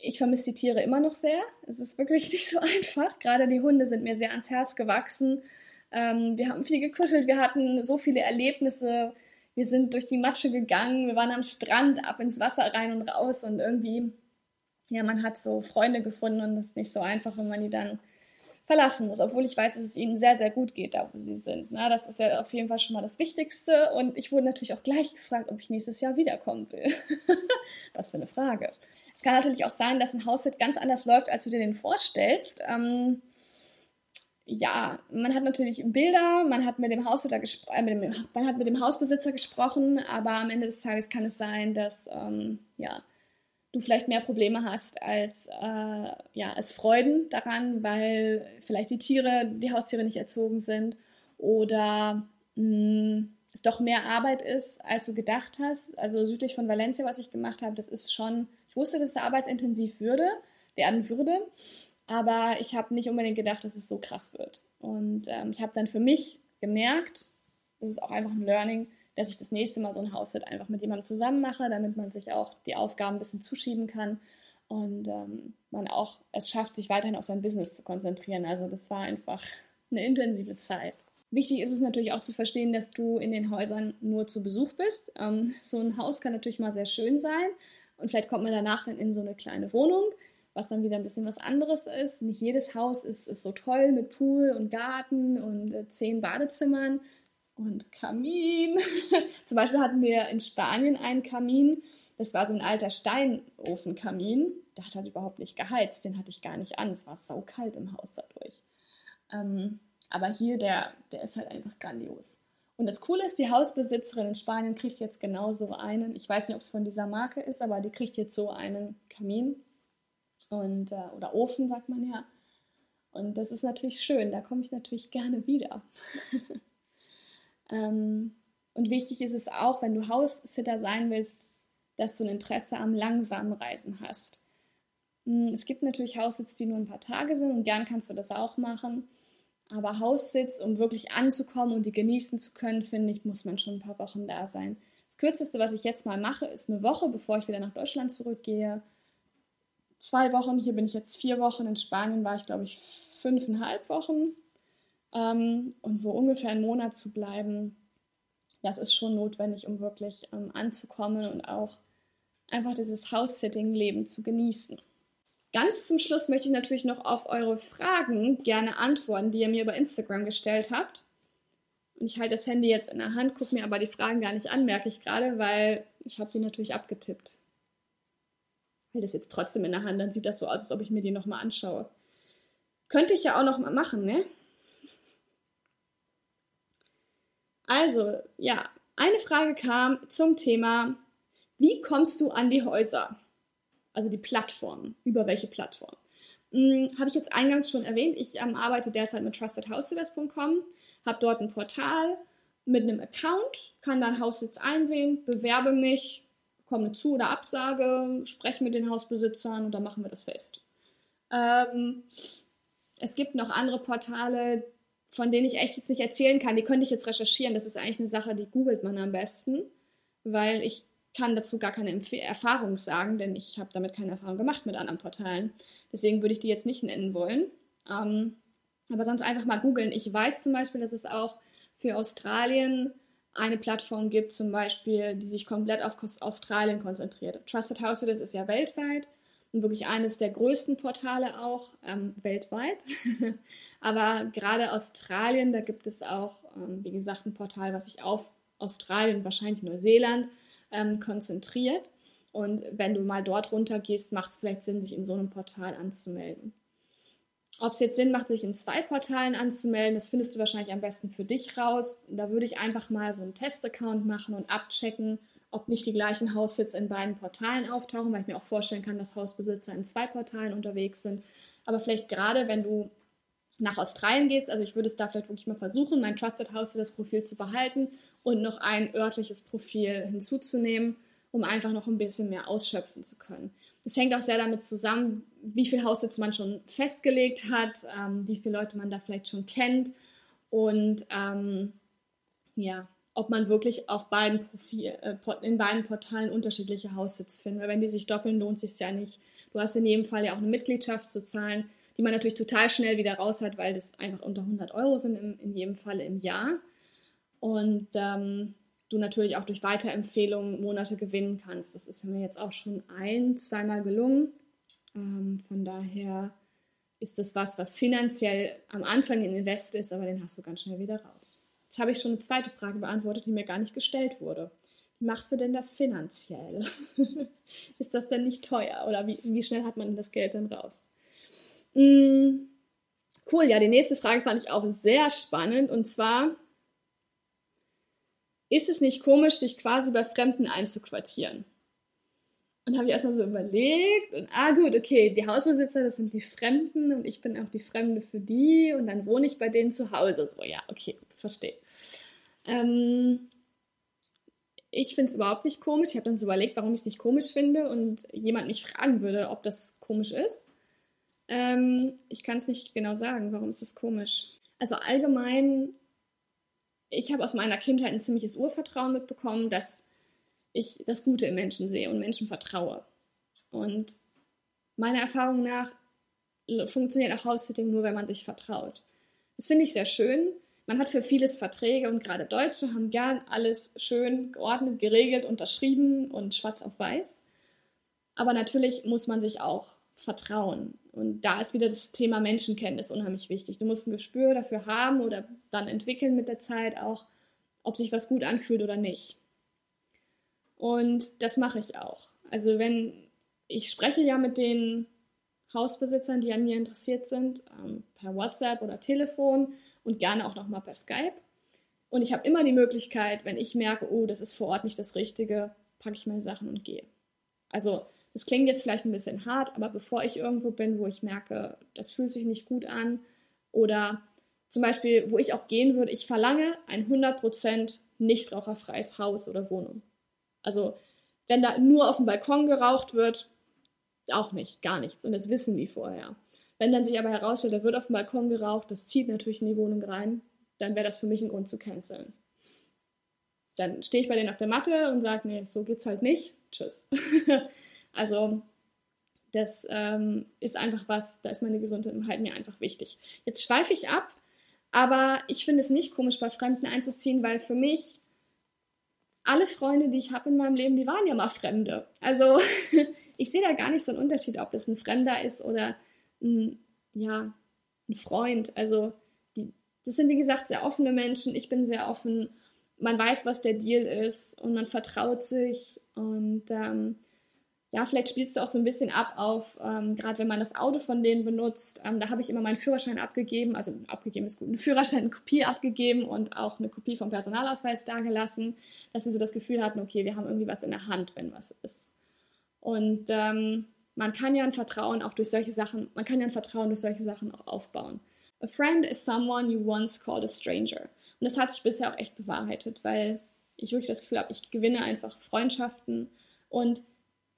ich vermisse die Tiere immer noch sehr. Es ist wirklich [LAUGHS] nicht so einfach. Gerade die Hunde sind mir sehr ans Herz gewachsen. Ähm, wir haben viel gekuschelt, wir hatten so viele Erlebnisse. Wir sind durch die Matsche gegangen, wir waren am Strand, ab ins Wasser rein und raus und irgendwie, ja, man hat so Freunde gefunden und es ist nicht so einfach, wenn man die dann verlassen muss, obwohl ich weiß, dass es ihnen sehr, sehr gut geht, da wo sie sind. Na, das ist ja auf jeden Fall schon mal das Wichtigste. Und ich wurde natürlich auch gleich gefragt, ob ich nächstes Jahr wiederkommen will. [LAUGHS] Was für eine Frage. Es kann natürlich auch sein, dass ein Haussit ganz anders läuft, als du dir den vorstellst. Ähm, ja, man hat natürlich Bilder, man hat mit dem äh, mit dem, man hat mit dem Hausbesitzer gesprochen, aber am Ende des Tages kann es sein, dass ähm, ja, du vielleicht mehr Probleme hast als, äh, ja, als Freuden daran, weil vielleicht die Tiere, die Haustiere nicht erzogen sind oder mh, es doch mehr Arbeit ist, als du gedacht hast. Also südlich von Valencia, was ich gemacht habe, das ist schon, ich wusste, dass es arbeitsintensiv würde, werden würde, aber ich habe nicht unbedingt gedacht, dass es so krass wird. Und ähm, ich habe dann für mich gemerkt, das ist auch einfach ein Learning, dass ich das nächste Mal so ein Haussit einfach mit jemandem zusammen mache, damit man sich auch die Aufgaben ein bisschen zuschieben kann und ähm, man auch es schafft, sich weiterhin auf sein Business zu konzentrieren. Also das war einfach eine intensive Zeit. Wichtig ist es natürlich auch zu verstehen, dass du in den Häusern nur zu Besuch bist. Ähm, so ein Haus kann natürlich mal sehr schön sein und vielleicht kommt man danach dann in so eine kleine Wohnung, was dann wieder ein bisschen was anderes ist. Nicht jedes Haus ist, ist so toll mit Pool und Garten und äh, zehn Badezimmern und Kamin. [LAUGHS] Zum Beispiel hatten wir in Spanien einen Kamin. Das war so ein alter Steinofenkamin. Der hat halt überhaupt nicht geheizt. Den hatte ich gar nicht an. Es war saukalt im Haus dadurch. Ähm, aber hier, der, der ist halt einfach grandios. Und das Coole ist, die Hausbesitzerin in Spanien kriegt jetzt genau so einen, ich weiß nicht, ob es von dieser Marke ist, aber die kriegt jetzt so einen Kamin und, äh, oder Ofen, sagt man ja. Und das ist natürlich schön, da komme ich natürlich gerne wieder. [LAUGHS] ähm, und wichtig ist es auch, wenn du Haussitter sein willst, dass du ein Interesse am langsamen Reisen hast. Hm, es gibt natürlich Haussitz, die nur ein paar Tage sind und gern kannst du das auch machen. Aber Haussitz, um wirklich anzukommen und die genießen zu können, finde ich, muss man schon ein paar Wochen da sein. Das kürzeste, was ich jetzt mal mache, ist eine Woche, bevor ich wieder nach Deutschland zurückgehe. Zwei Wochen, hier bin ich jetzt vier Wochen. In Spanien war ich, glaube ich, fünfeinhalb Wochen. Ähm, und so ungefähr einen Monat zu bleiben, das ist schon notwendig, um wirklich ähm, anzukommen und auch einfach dieses House-Sitting-Leben zu genießen. Ganz zum Schluss möchte ich natürlich noch auf eure Fragen gerne antworten, die ihr mir über Instagram gestellt habt. Und ich halte das Handy jetzt in der Hand, gucke mir aber die Fragen gar nicht an, merke ich gerade, weil ich habe die natürlich abgetippt. Ich halte das jetzt trotzdem in der Hand, dann sieht das so aus, als ob ich mir die nochmal anschaue. Könnte ich ja auch nochmal machen, ne? Also, ja, eine Frage kam zum Thema, wie kommst du an die Häuser? Also die Plattform. Über welche Plattform? Hm, habe ich jetzt eingangs schon erwähnt, ich ähm, arbeite derzeit mit trustedhousesitters.com, habe dort ein Portal mit einem Account, kann dann Haussitz einsehen, bewerbe mich, komme Zu- oder Absage, spreche mit den Hausbesitzern und dann machen wir das fest. Ähm, es gibt noch andere Portale, von denen ich echt jetzt nicht erzählen kann. Die könnte ich jetzt recherchieren. Das ist eigentlich eine Sache, die googelt man am besten, weil ich kann dazu gar keine Empf Erfahrung sagen, denn ich habe damit keine Erfahrung gemacht mit anderen Portalen. Deswegen würde ich die jetzt nicht nennen wollen. Ähm, aber sonst einfach mal googeln. Ich weiß zum Beispiel, dass es auch für Australien eine Plattform gibt, zum Beispiel, die sich komplett auf Australien konzentriert. Trusted House das ist ja weltweit und wirklich eines der größten Portale auch ähm, weltweit. [LAUGHS] Aber gerade Australien, da gibt es auch, ähm, wie gesagt, ein Portal, was sich auf Australien, wahrscheinlich Neuseeland ähm, konzentriert. Und wenn du mal dort runter gehst, macht es vielleicht Sinn, sich in so einem Portal anzumelden. Ob es jetzt Sinn macht, sich in zwei Portalen anzumelden, das findest du wahrscheinlich am besten für dich raus. Da würde ich einfach mal so einen Testaccount machen und abchecken, ob nicht die gleichen Haussitze in beiden Portalen auftauchen, weil ich mir auch vorstellen kann, dass Hausbesitzer in zwei Portalen unterwegs sind. Aber vielleicht gerade, wenn du nach Australien gehst, also ich würde es da vielleicht wirklich mal versuchen, mein Trusted House das Profil zu behalten und noch ein örtliches Profil hinzuzunehmen, um einfach noch ein bisschen mehr ausschöpfen zu können. Das hängt auch sehr damit zusammen, wie viel Haussitz man schon festgelegt hat, ähm, wie viele Leute man da vielleicht schon kennt und ähm, ja, ob man wirklich auf beiden Profil, äh, in beiden Portalen unterschiedliche Haussitz findet. Weil wenn die sich doppeln, lohnt es sich ja nicht. Du hast in jedem Fall ja auch eine Mitgliedschaft zu zahlen die man natürlich total schnell wieder raus hat, weil das einfach unter 100 Euro sind im, in jedem Falle im Jahr. Und ähm, du natürlich auch durch Weiterempfehlungen Monate gewinnen kannst. Das ist mir jetzt auch schon ein, zweimal gelungen. Ähm, von daher ist das was, was finanziell am Anfang ein Invest ist, aber den hast du ganz schnell wieder raus. Jetzt habe ich schon eine zweite Frage beantwortet, die mir gar nicht gestellt wurde. Wie machst du denn das finanziell? [LAUGHS] ist das denn nicht teuer oder wie, wie schnell hat man das Geld denn raus? Mm, cool, ja, die nächste Frage fand ich auch sehr spannend und zwar, ist es nicht komisch, sich quasi bei Fremden einzuquartieren? Und habe ich erstmal so überlegt und ah gut, okay, die Hausbesitzer, das sind die Fremden und ich bin auch die Fremde für die und dann wohne ich bei denen zu Hause. So, ja, okay, verstehe. Ähm, ich finde es überhaupt nicht komisch. Ich habe dann so überlegt, warum ich es nicht komisch finde und jemand mich fragen würde, ob das komisch ist. Ähm, ich kann es nicht genau sagen, warum ist es komisch. Also allgemein, ich habe aus meiner Kindheit ein ziemliches Urvertrauen mitbekommen, dass ich das Gute im Menschen sehe und Menschen vertraue. Und meiner Erfahrung nach funktioniert auch House-Sitting nur, wenn man sich vertraut. Das finde ich sehr schön. Man hat für vieles Verträge und gerade Deutsche haben gern alles schön geordnet, geregelt, unterschrieben und schwarz auf weiß. Aber natürlich muss man sich auch vertrauen. Und da ist wieder das Thema Menschenkenntnis unheimlich wichtig. Du musst ein Gespür dafür haben oder dann entwickeln mit der Zeit auch, ob sich was gut anfühlt oder nicht. Und das mache ich auch. Also wenn ich spreche ja mit den Hausbesitzern, die an mir interessiert sind, ähm, per WhatsApp oder Telefon und gerne auch nochmal per Skype. Und ich habe immer die Möglichkeit, wenn ich merke, oh, das ist vor Ort nicht das Richtige, packe ich meine Sachen und gehe. Also das klingt jetzt vielleicht ein bisschen hart, aber bevor ich irgendwo bin, wo ich merke, das fühlt sich nicht gut an oder zum Beispiel, wo ich auch gehen würde, ich verlange ein 100% nicht raucherfreies Haus oder Wohnung. Also wenn da nur auf dem Balkon geraucht wird, auch nicht, gar nichts. Und das wissen die vorher. Wenn dann sich aber herausstellt, da wird auf dem Balkon geraucht, das zieht natürlich in die Wohnung rein, dann wäre das für mich ein Grund zu canceln. Dann stehe ich bei denen auf der Matte und sage, nee, so geht's halt nicht. Tschüss. [LAUGHS] also das ähm, ist einfach was, da ist meine Gesundheit mir einfach wichtig. Jetzt schweife ich ab, aber ich finde es nicht komisch, bei Fremden einzuziehen, weil für mich alle Freunde, die ich habe in meinem Leben, die waren ja mal Fremde. Also [LAUGHS] ich sehe da gar nicht so einen Unterschied, ob das ein Fremder ist oder ein, ja, ein Freund. Also die, das sind wie gesagt sehr offene Menschen. Ich bin sehr offen. Man weiß, was der Deal ist und man vertraut sich und ähm, ja, vielleicht spielst du auch so ein bisschen ab auf, ähm, gerade wenn man das Auto von denen benutzt. Ähm, da habe ich immer meinen Führerschein abgegeben, also abgegeben ist gut, einen Führerschein, eine Kopie abgegeben und auch eine Kopie vom Personalausweis dagelassen, dass sie so das Gefühl hatten, okay, wir haben irgendwie was in der Hand, wenn was ist. Und ähm, man kann ja ein Vertrauen auch durch solche Sachen, man kann ja ein Vertrauen durch solche Sachen auch aufbauen. A friend is someone you once called a stranger. Und das hat sich bisher auch echt bewahrheitet, weil ich wirklich das Gefühl habe, ich gewinne einfach Freundschaften und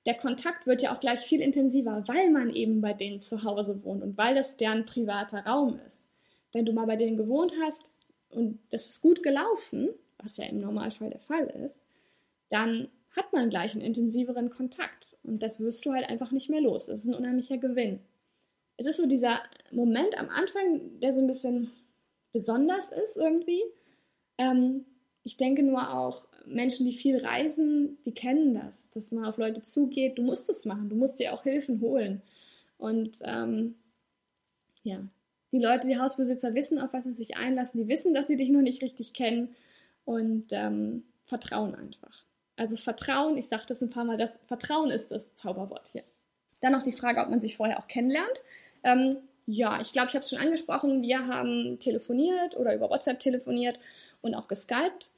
der Kontakt wird ja auch gleich viel intensiver, weil man eben bei denen zu Hause wohnt und weil das deren privater Raum ist. Wenn du mal bei denen gewohnt hast und das ist gut gelaufen, was ja im Normalfall der Fall ist, dann hat man gleich einen intensiveren Kontakt und das wirst du halt einfach nicht mehr los. Das ist ein unheimlicher Gewinn. Es ist so dieser Moment am Anfang, der so ein bisschen besonders ist irgendwie. Ähm, ich denke nur auch, Menschen, die viel reisen, die kennen das, dass man auf Leute zugeht. Du musst es machen, du musst dir auch Hilfen holen. Und ähm, ja, die Leute, die Hausbesitzer wissen, auf was sie sich einlassen, die wissen, dass sie dich noch nicht richtig kennen und ähm, vertrauen einfach. Also Vertrauen, ich sage das ein paar Mal, das Vertrauen ist das Zauberwort hier. Dann noch die Frage, ob man sich vorher auch kennenlernt. Ähm, ja, ich glaube, ich habe es schon angesprochen. Wir haben telefoniert oder über WhatsApp telefoniert und auch geskypt.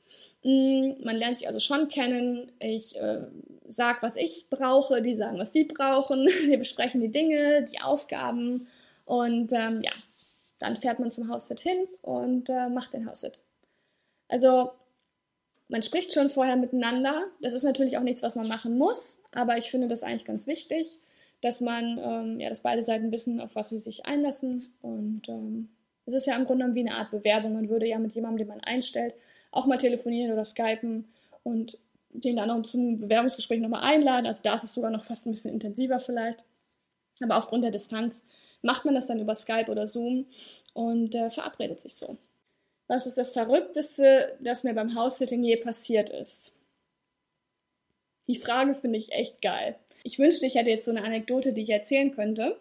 Mm, man lernt sich also schon kennen. Ich äh, sage, was ich brauche, die sagen, was sie brauchen. [LAUGHS] Wir besprechen die Dinge, die Aufgaben und ähm, ja, dann fährt man zum House-Sit hin und äh, macht den House-Sit. Also man spricht schon vorher miteinander. Das ist natürlich auch nichts, was man machen muss, aber ich finde das eigentlich ganz wichtig, dass man, ähm, ja, dass beide Seiten wissen, auf was sie sich einlassen und ähm, es ist ja im Grunde genommen wie eine Art Bewerbung. Man würde ja mit jemandem, den man einstellt, auch mal telefonieren oder skypen und den dann auch zum Bewerbungsgespräch nochmal einladen. Also da ist es sogar noch fast ein bisschen intensiver vielleicht. Aber aufgrund der Distanz macht man das dann über Skype oder Zoom und äh, verabredet sich so. Was ist das Verrückteste, das mir beim House-Sitting je passiert ist? Die Frage finde ich echt geil. Ich wünschte, ich hätte jetzt so eine Anekdote, die ich erzählen könnte.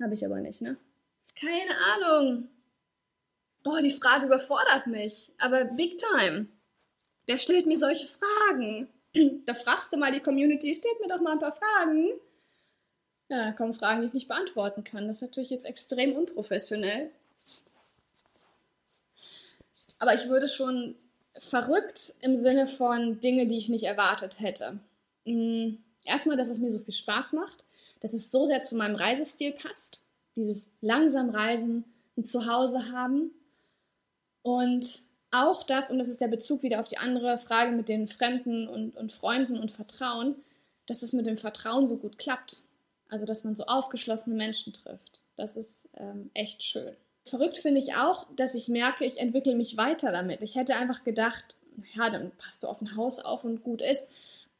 Habe ich aber nicht, ne? Keine Ahnung. Boah, die Frage überfordert mich. Aber big time. Wer stellt mir solche Fragen? [CLEARS THROAT] Da fragst du mal die Community, stellt mir doch mal ein paar Fragen. Ja, da kommen Fragen, die ich nicht beantworten kann. Das ist natürlich jetzt extrem unprofessionell. Aber ich würde schon verrückt im Sinne von Dinge, die ich nicht erwartet hätte. Mm, erstmal, dass es mir so viel Spaß macht, dass es so sehr zu meinem Reisestil passt dieses langsam Reisen, ein Zuhause haben. Und auch das, und das ist der Bezug wieder auf die andere Frage mit den Fremden und, und Freunden und Vertrauen, dass es mit dem Vertrauen so gut klappt. Also, dass man so aufgeschlossene Menschen trifft. Das ist ähm, echt schön. Verrückt finde ich auch, dass ich merke, ich entwickle mich weiter damit. Ich hätte einfach gedacht, ja, dann passt du auf ein Haus auf und gut ist.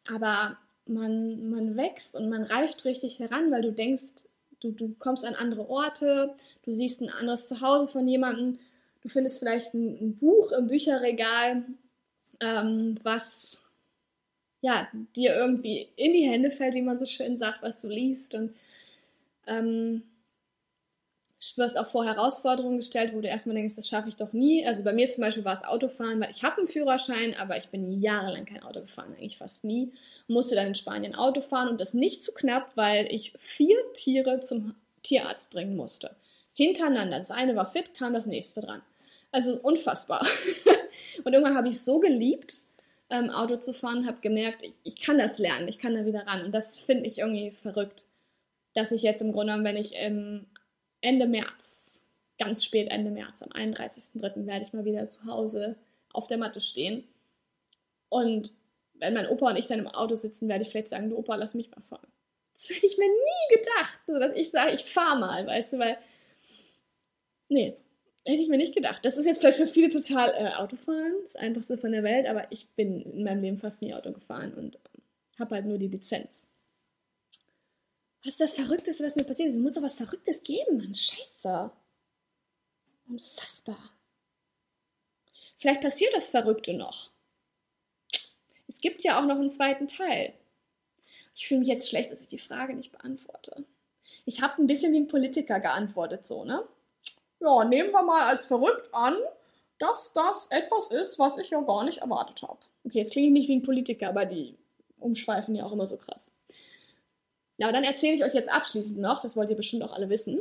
Aber man, man wächst und man reift richtig heran, weil du denkst, du, du kommst an andere Orte, du siehst ein anderes Zuhause von jemandem, du findest vielleicht ein, ein Buch im Bücherregal, ähm, was ja, dir irgendwie in die Hände fällt, wie man so schön sagt, was du liest. Und ähm, wirst auch vor Herausforderungen gestellt, wo du erstmal denkst, das schaffe ich doch nie. Also bei mir zum Beispiel war es Autofahren, weil ich habe einen Führerschein, aber ich bin jahrelang kein Auto gefahren, eigentlich fast nie. Musste dann in Spanien Auto fahren und das nicht zu knapp, weil ich vier Tiere zum Tierarzt bringen musste. Hintereinander. Das eine war fit, kam das nächste dran. Also unfassbar. [LAUGHS] und irgendwann habe ich es so geliebt, ähm, Auto zu fahren, habe gemerkt, ich, ich kann das lernen, ich kann da wieder ran. Und das finde ich irgendwie verrückt, dass ich jetzt im Grunde genommen, wenn ich ähm, Ende März, ganz spät Ende März, am 31.03. werde ich mal wieder zu Hause auf der Matte stehen. Und wenn mein Opa und ich dann im Auto sitzen, werde ich vielleicht sagen, du Opa, lass mich mal fahren. Das hätte ich mir nie gedacht, so dass ich sage, ich fahre mal, weißt du, weil, nee, hätte ich mir nicht gedacht. Das ist jetzt vielleicht für viele total äh, Autofahren, das Einfachste von der Welt, aber ich bin in meinem Leben fast nie Auto gefahren und habe halt nur die Lizenz. Was ist das Verrückteste, was mir passiert ist? Es muss doch was Verrücktes geben, Mann. Scheiße. Unfassbar. Vielleicht passiert das Verrückte noch. Es gibt ja auch noch einen zweiten Teil. Ich fühle mich jetzt schlecht, dass ich die Frage nicht beantworte. Ich habe ein bisschen wie ein Politiker geantwortet, so, ne? Ja, nehmen wir mal als verrückt an, dass das etwas ist, was ich ja gar nicht erwartet habe. Okay, jetzt klinge ich nicht wie ein Politiker, aber die umschweifen ja auch immer so krass. Ja, aber dann erzähle ich euch jetzt abschließend noch, das wollt ihr bestimmt auch alle wissen.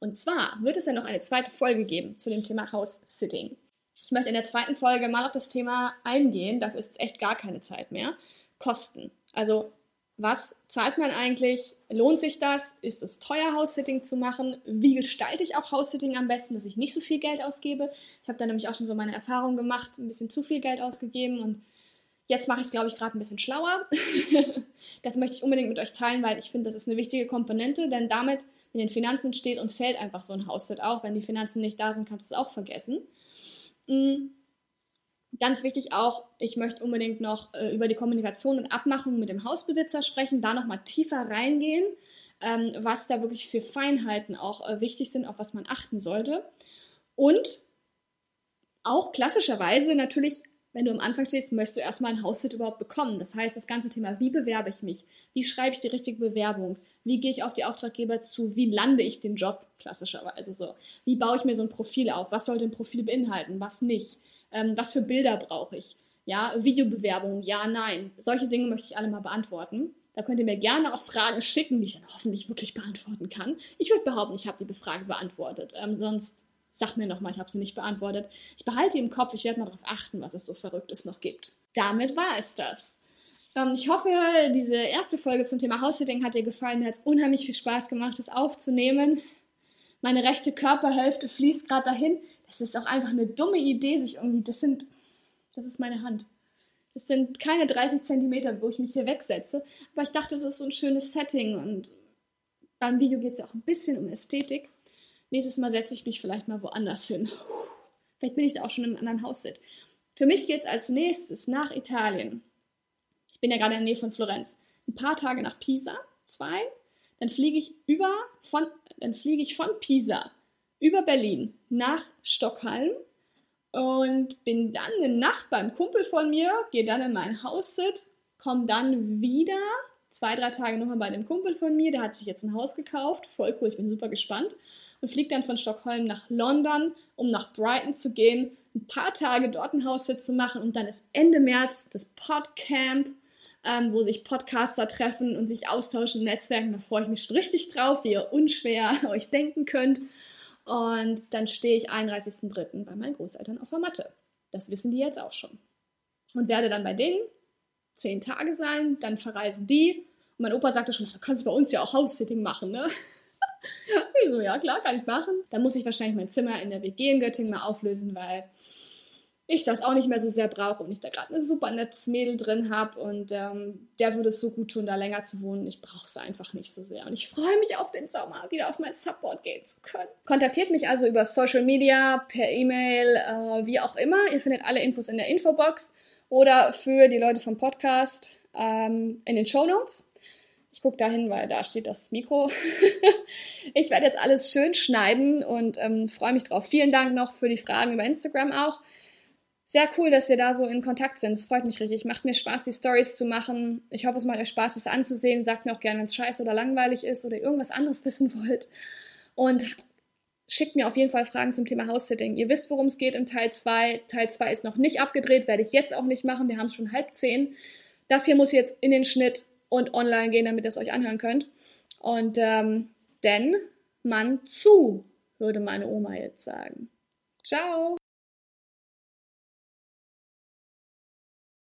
Und zwar wird es ja noch eine zweite Folge geben zu dem Thema House-Sitting. Ich möchte in der zweiten Folge mal auf das Thema eingehen, dafür ist echt gar keine Zeit mehr. Kosten. Also, was zahlt man eigentlich? Lohnt sich das? Ist es teuer, House-Sitting zu machen? Wie gestalte ich auch House-Sitting am besten, dass ich nicht so viel Geld ausgebe? Ich habe da nämlich auch schon so meine Erfahrung gemacht, ein bisschen zu viel Geld ausgegeben und Jetzt mache ich es, glaube ich, gerade ein bisschen schlauer. [LAUGHS] das möchte ich unbedingt mit euch teilen, weil ich finde, das ist eine wichtige Komponente, denn damit in den Finanzen steht und fällt einfach so ein Hausset auch. Wenn die Finanzen nicht da sind, kannst du es auch vergessen. Mm. Ganz wichtig auch, ich möchte unbedingt noch äh, über die Kommunikation und Abmachung mit dem Hausbesitzer sprechen, da nochmal tiefer reingehen, ähm, was da wirklich für Feinheiten auch äh, wichtig sind, auf was man achten sollte. Und auch klassischerweise natürlich wenn du am Anfang stehst, möchtest du erstmal ein Haussit überhaupt bekommen. Das heißt, das ganze Thema, wie bewerbe ich mich? Wie schreibe ich die richtige Bewerbung? Wie gehe ich auf die Auftraggeber zu? Wie lande ich den Job? Klassischerweise so. Wie baue ich mir so ein Profil auf? Was sollte ein Profil beinhalten? Was nicht? Ähm, was für Bilder brauche ich? Ja, Videobewerbung, ja, nein. Solche Dinge möchte ich alle mal beantworten. Da könnt ihr mir gerne auch Fragen schicken, die ich dann hoffentlich wirklich beantworten kann. Ich würde behaupten, ich habe die Frage beantwortet. Ähm, sonst Sag mir nochmal, ich habe sie nicht beantwortet. Ich behalte im Kopf, ich werde mal darauf achten, was es so Verrücktes noch gibt. Damit war es das. Ähm, ich hoffe, diese erste Folge zum Thema House-Sitting hat dir gefallen. Mir hat es unheimlich viel Spaß gemacht, es aufzunehmen. Meine rechte Körperhälfte fließt gerade dahin. Das ist auch einfach eine dumme Idee, sich irgendwie, das sind, das ist meine Hand. Das sind keine 30 Zentimeter, wo ich mich hier wegsetze. Aber ich dachte, es ist so ein schönes Setting und beim Video geht es ja auch ein bisschen um Ästhetik. Nächstes Mal setze ich mich vielleicht mal woanders hin. Vielleicht bin ich da auch schon im anderen Haussit. Für mich geht es als nächstes nach Italien. Ich bin ja gerade in der Nähe von Florenz. Ein paar Tage nach Pisa, zwei. Dann fliege ich über von, dann fliege ich von Pisa über Berlin nach Stockholm und bin dann eine Nacht beim Kumpel von mir, gehe dann in mein Haussit, komme dann wieder zwei, drei Tage nochmal bei einem Kumpel von mir, der hat sich jetzt ein Haus gekauft, voll cool, ich bin super gespannt und fliegt dann von Stockholm nach London, um nach Brighton zu gehen, ein paar Tage dort ein Haussitz zu machen und dann ist Ende März das Podcamp, ähm, wo sich Podcaster treffen und sich austauschen, Netzwerken. Da freue ich mich schon richtig drauf, wie ihr unschwer [LAUGHS] euch denken könnt. Und dann stehe ich 31.03. bei meinen Großeltern auf der Matte. Das wissen die jetzt auch schon. Und werde dann bei denen zehn Tage sein, dann verreisen die. Und mein Opa sagte schon, da kannst du bei uns ja auch House-Sitting machen, ne? [LAUGHS] ich so, ja klar, kann ich machen. Dann muss ich wahrscheinlich mein Zimmer in der WG in Göttingen mal auflösen, weil ich das auch nicht mehr so sehr brauche und ich da gerade ein super nettes Mädel drin habe und ähm, der würde es so gut tun, da länger zu wohnen. Ich brauche es einfach nicht so sehr und ich freue mich auf den Sommer, wieder auf mein Support gehen zu können. Kontaktiert mich also über Social Media, per E-Mail, äh, wie auch immer. Ihr findet alle Infos in der Infobox oder für die Leute vom Podcast ähm, in den Show Notes. Ich gucke dahin, weil da steht das Mikro. [LAUGHS] ich werde jetzt alles schön schneiden und ähm, freue mich drauf. Vielen Dank noch für die Fragen über Instagram auch sehr cool, dass wir da so in Kontakt sind. Es freut mich richtig. Macht mir Spaß, die Stories zu machen. Ich hoffe, es macht euch Spaß, es anzusehen. Sagt mir auch gerne, wenn es scheiße oder langweilig ist oder irgendwas anderes wissen wollt. Und schickt mir auf jeden Fall Fragen zum Thema House-Sitting. Ihr wisst, worum es geht im Teil 2. Teil 2 ist noch nicht abgedreht, werde ich jetzt auch nicht machen. Wir haben es schon halb zehn. Das hier muss jetzt in den Schnitt und online gehen, damit ihr es euch anhören könnt. Und ähm, denn man zu, würde meine Oma jetzt sagen. Ciao!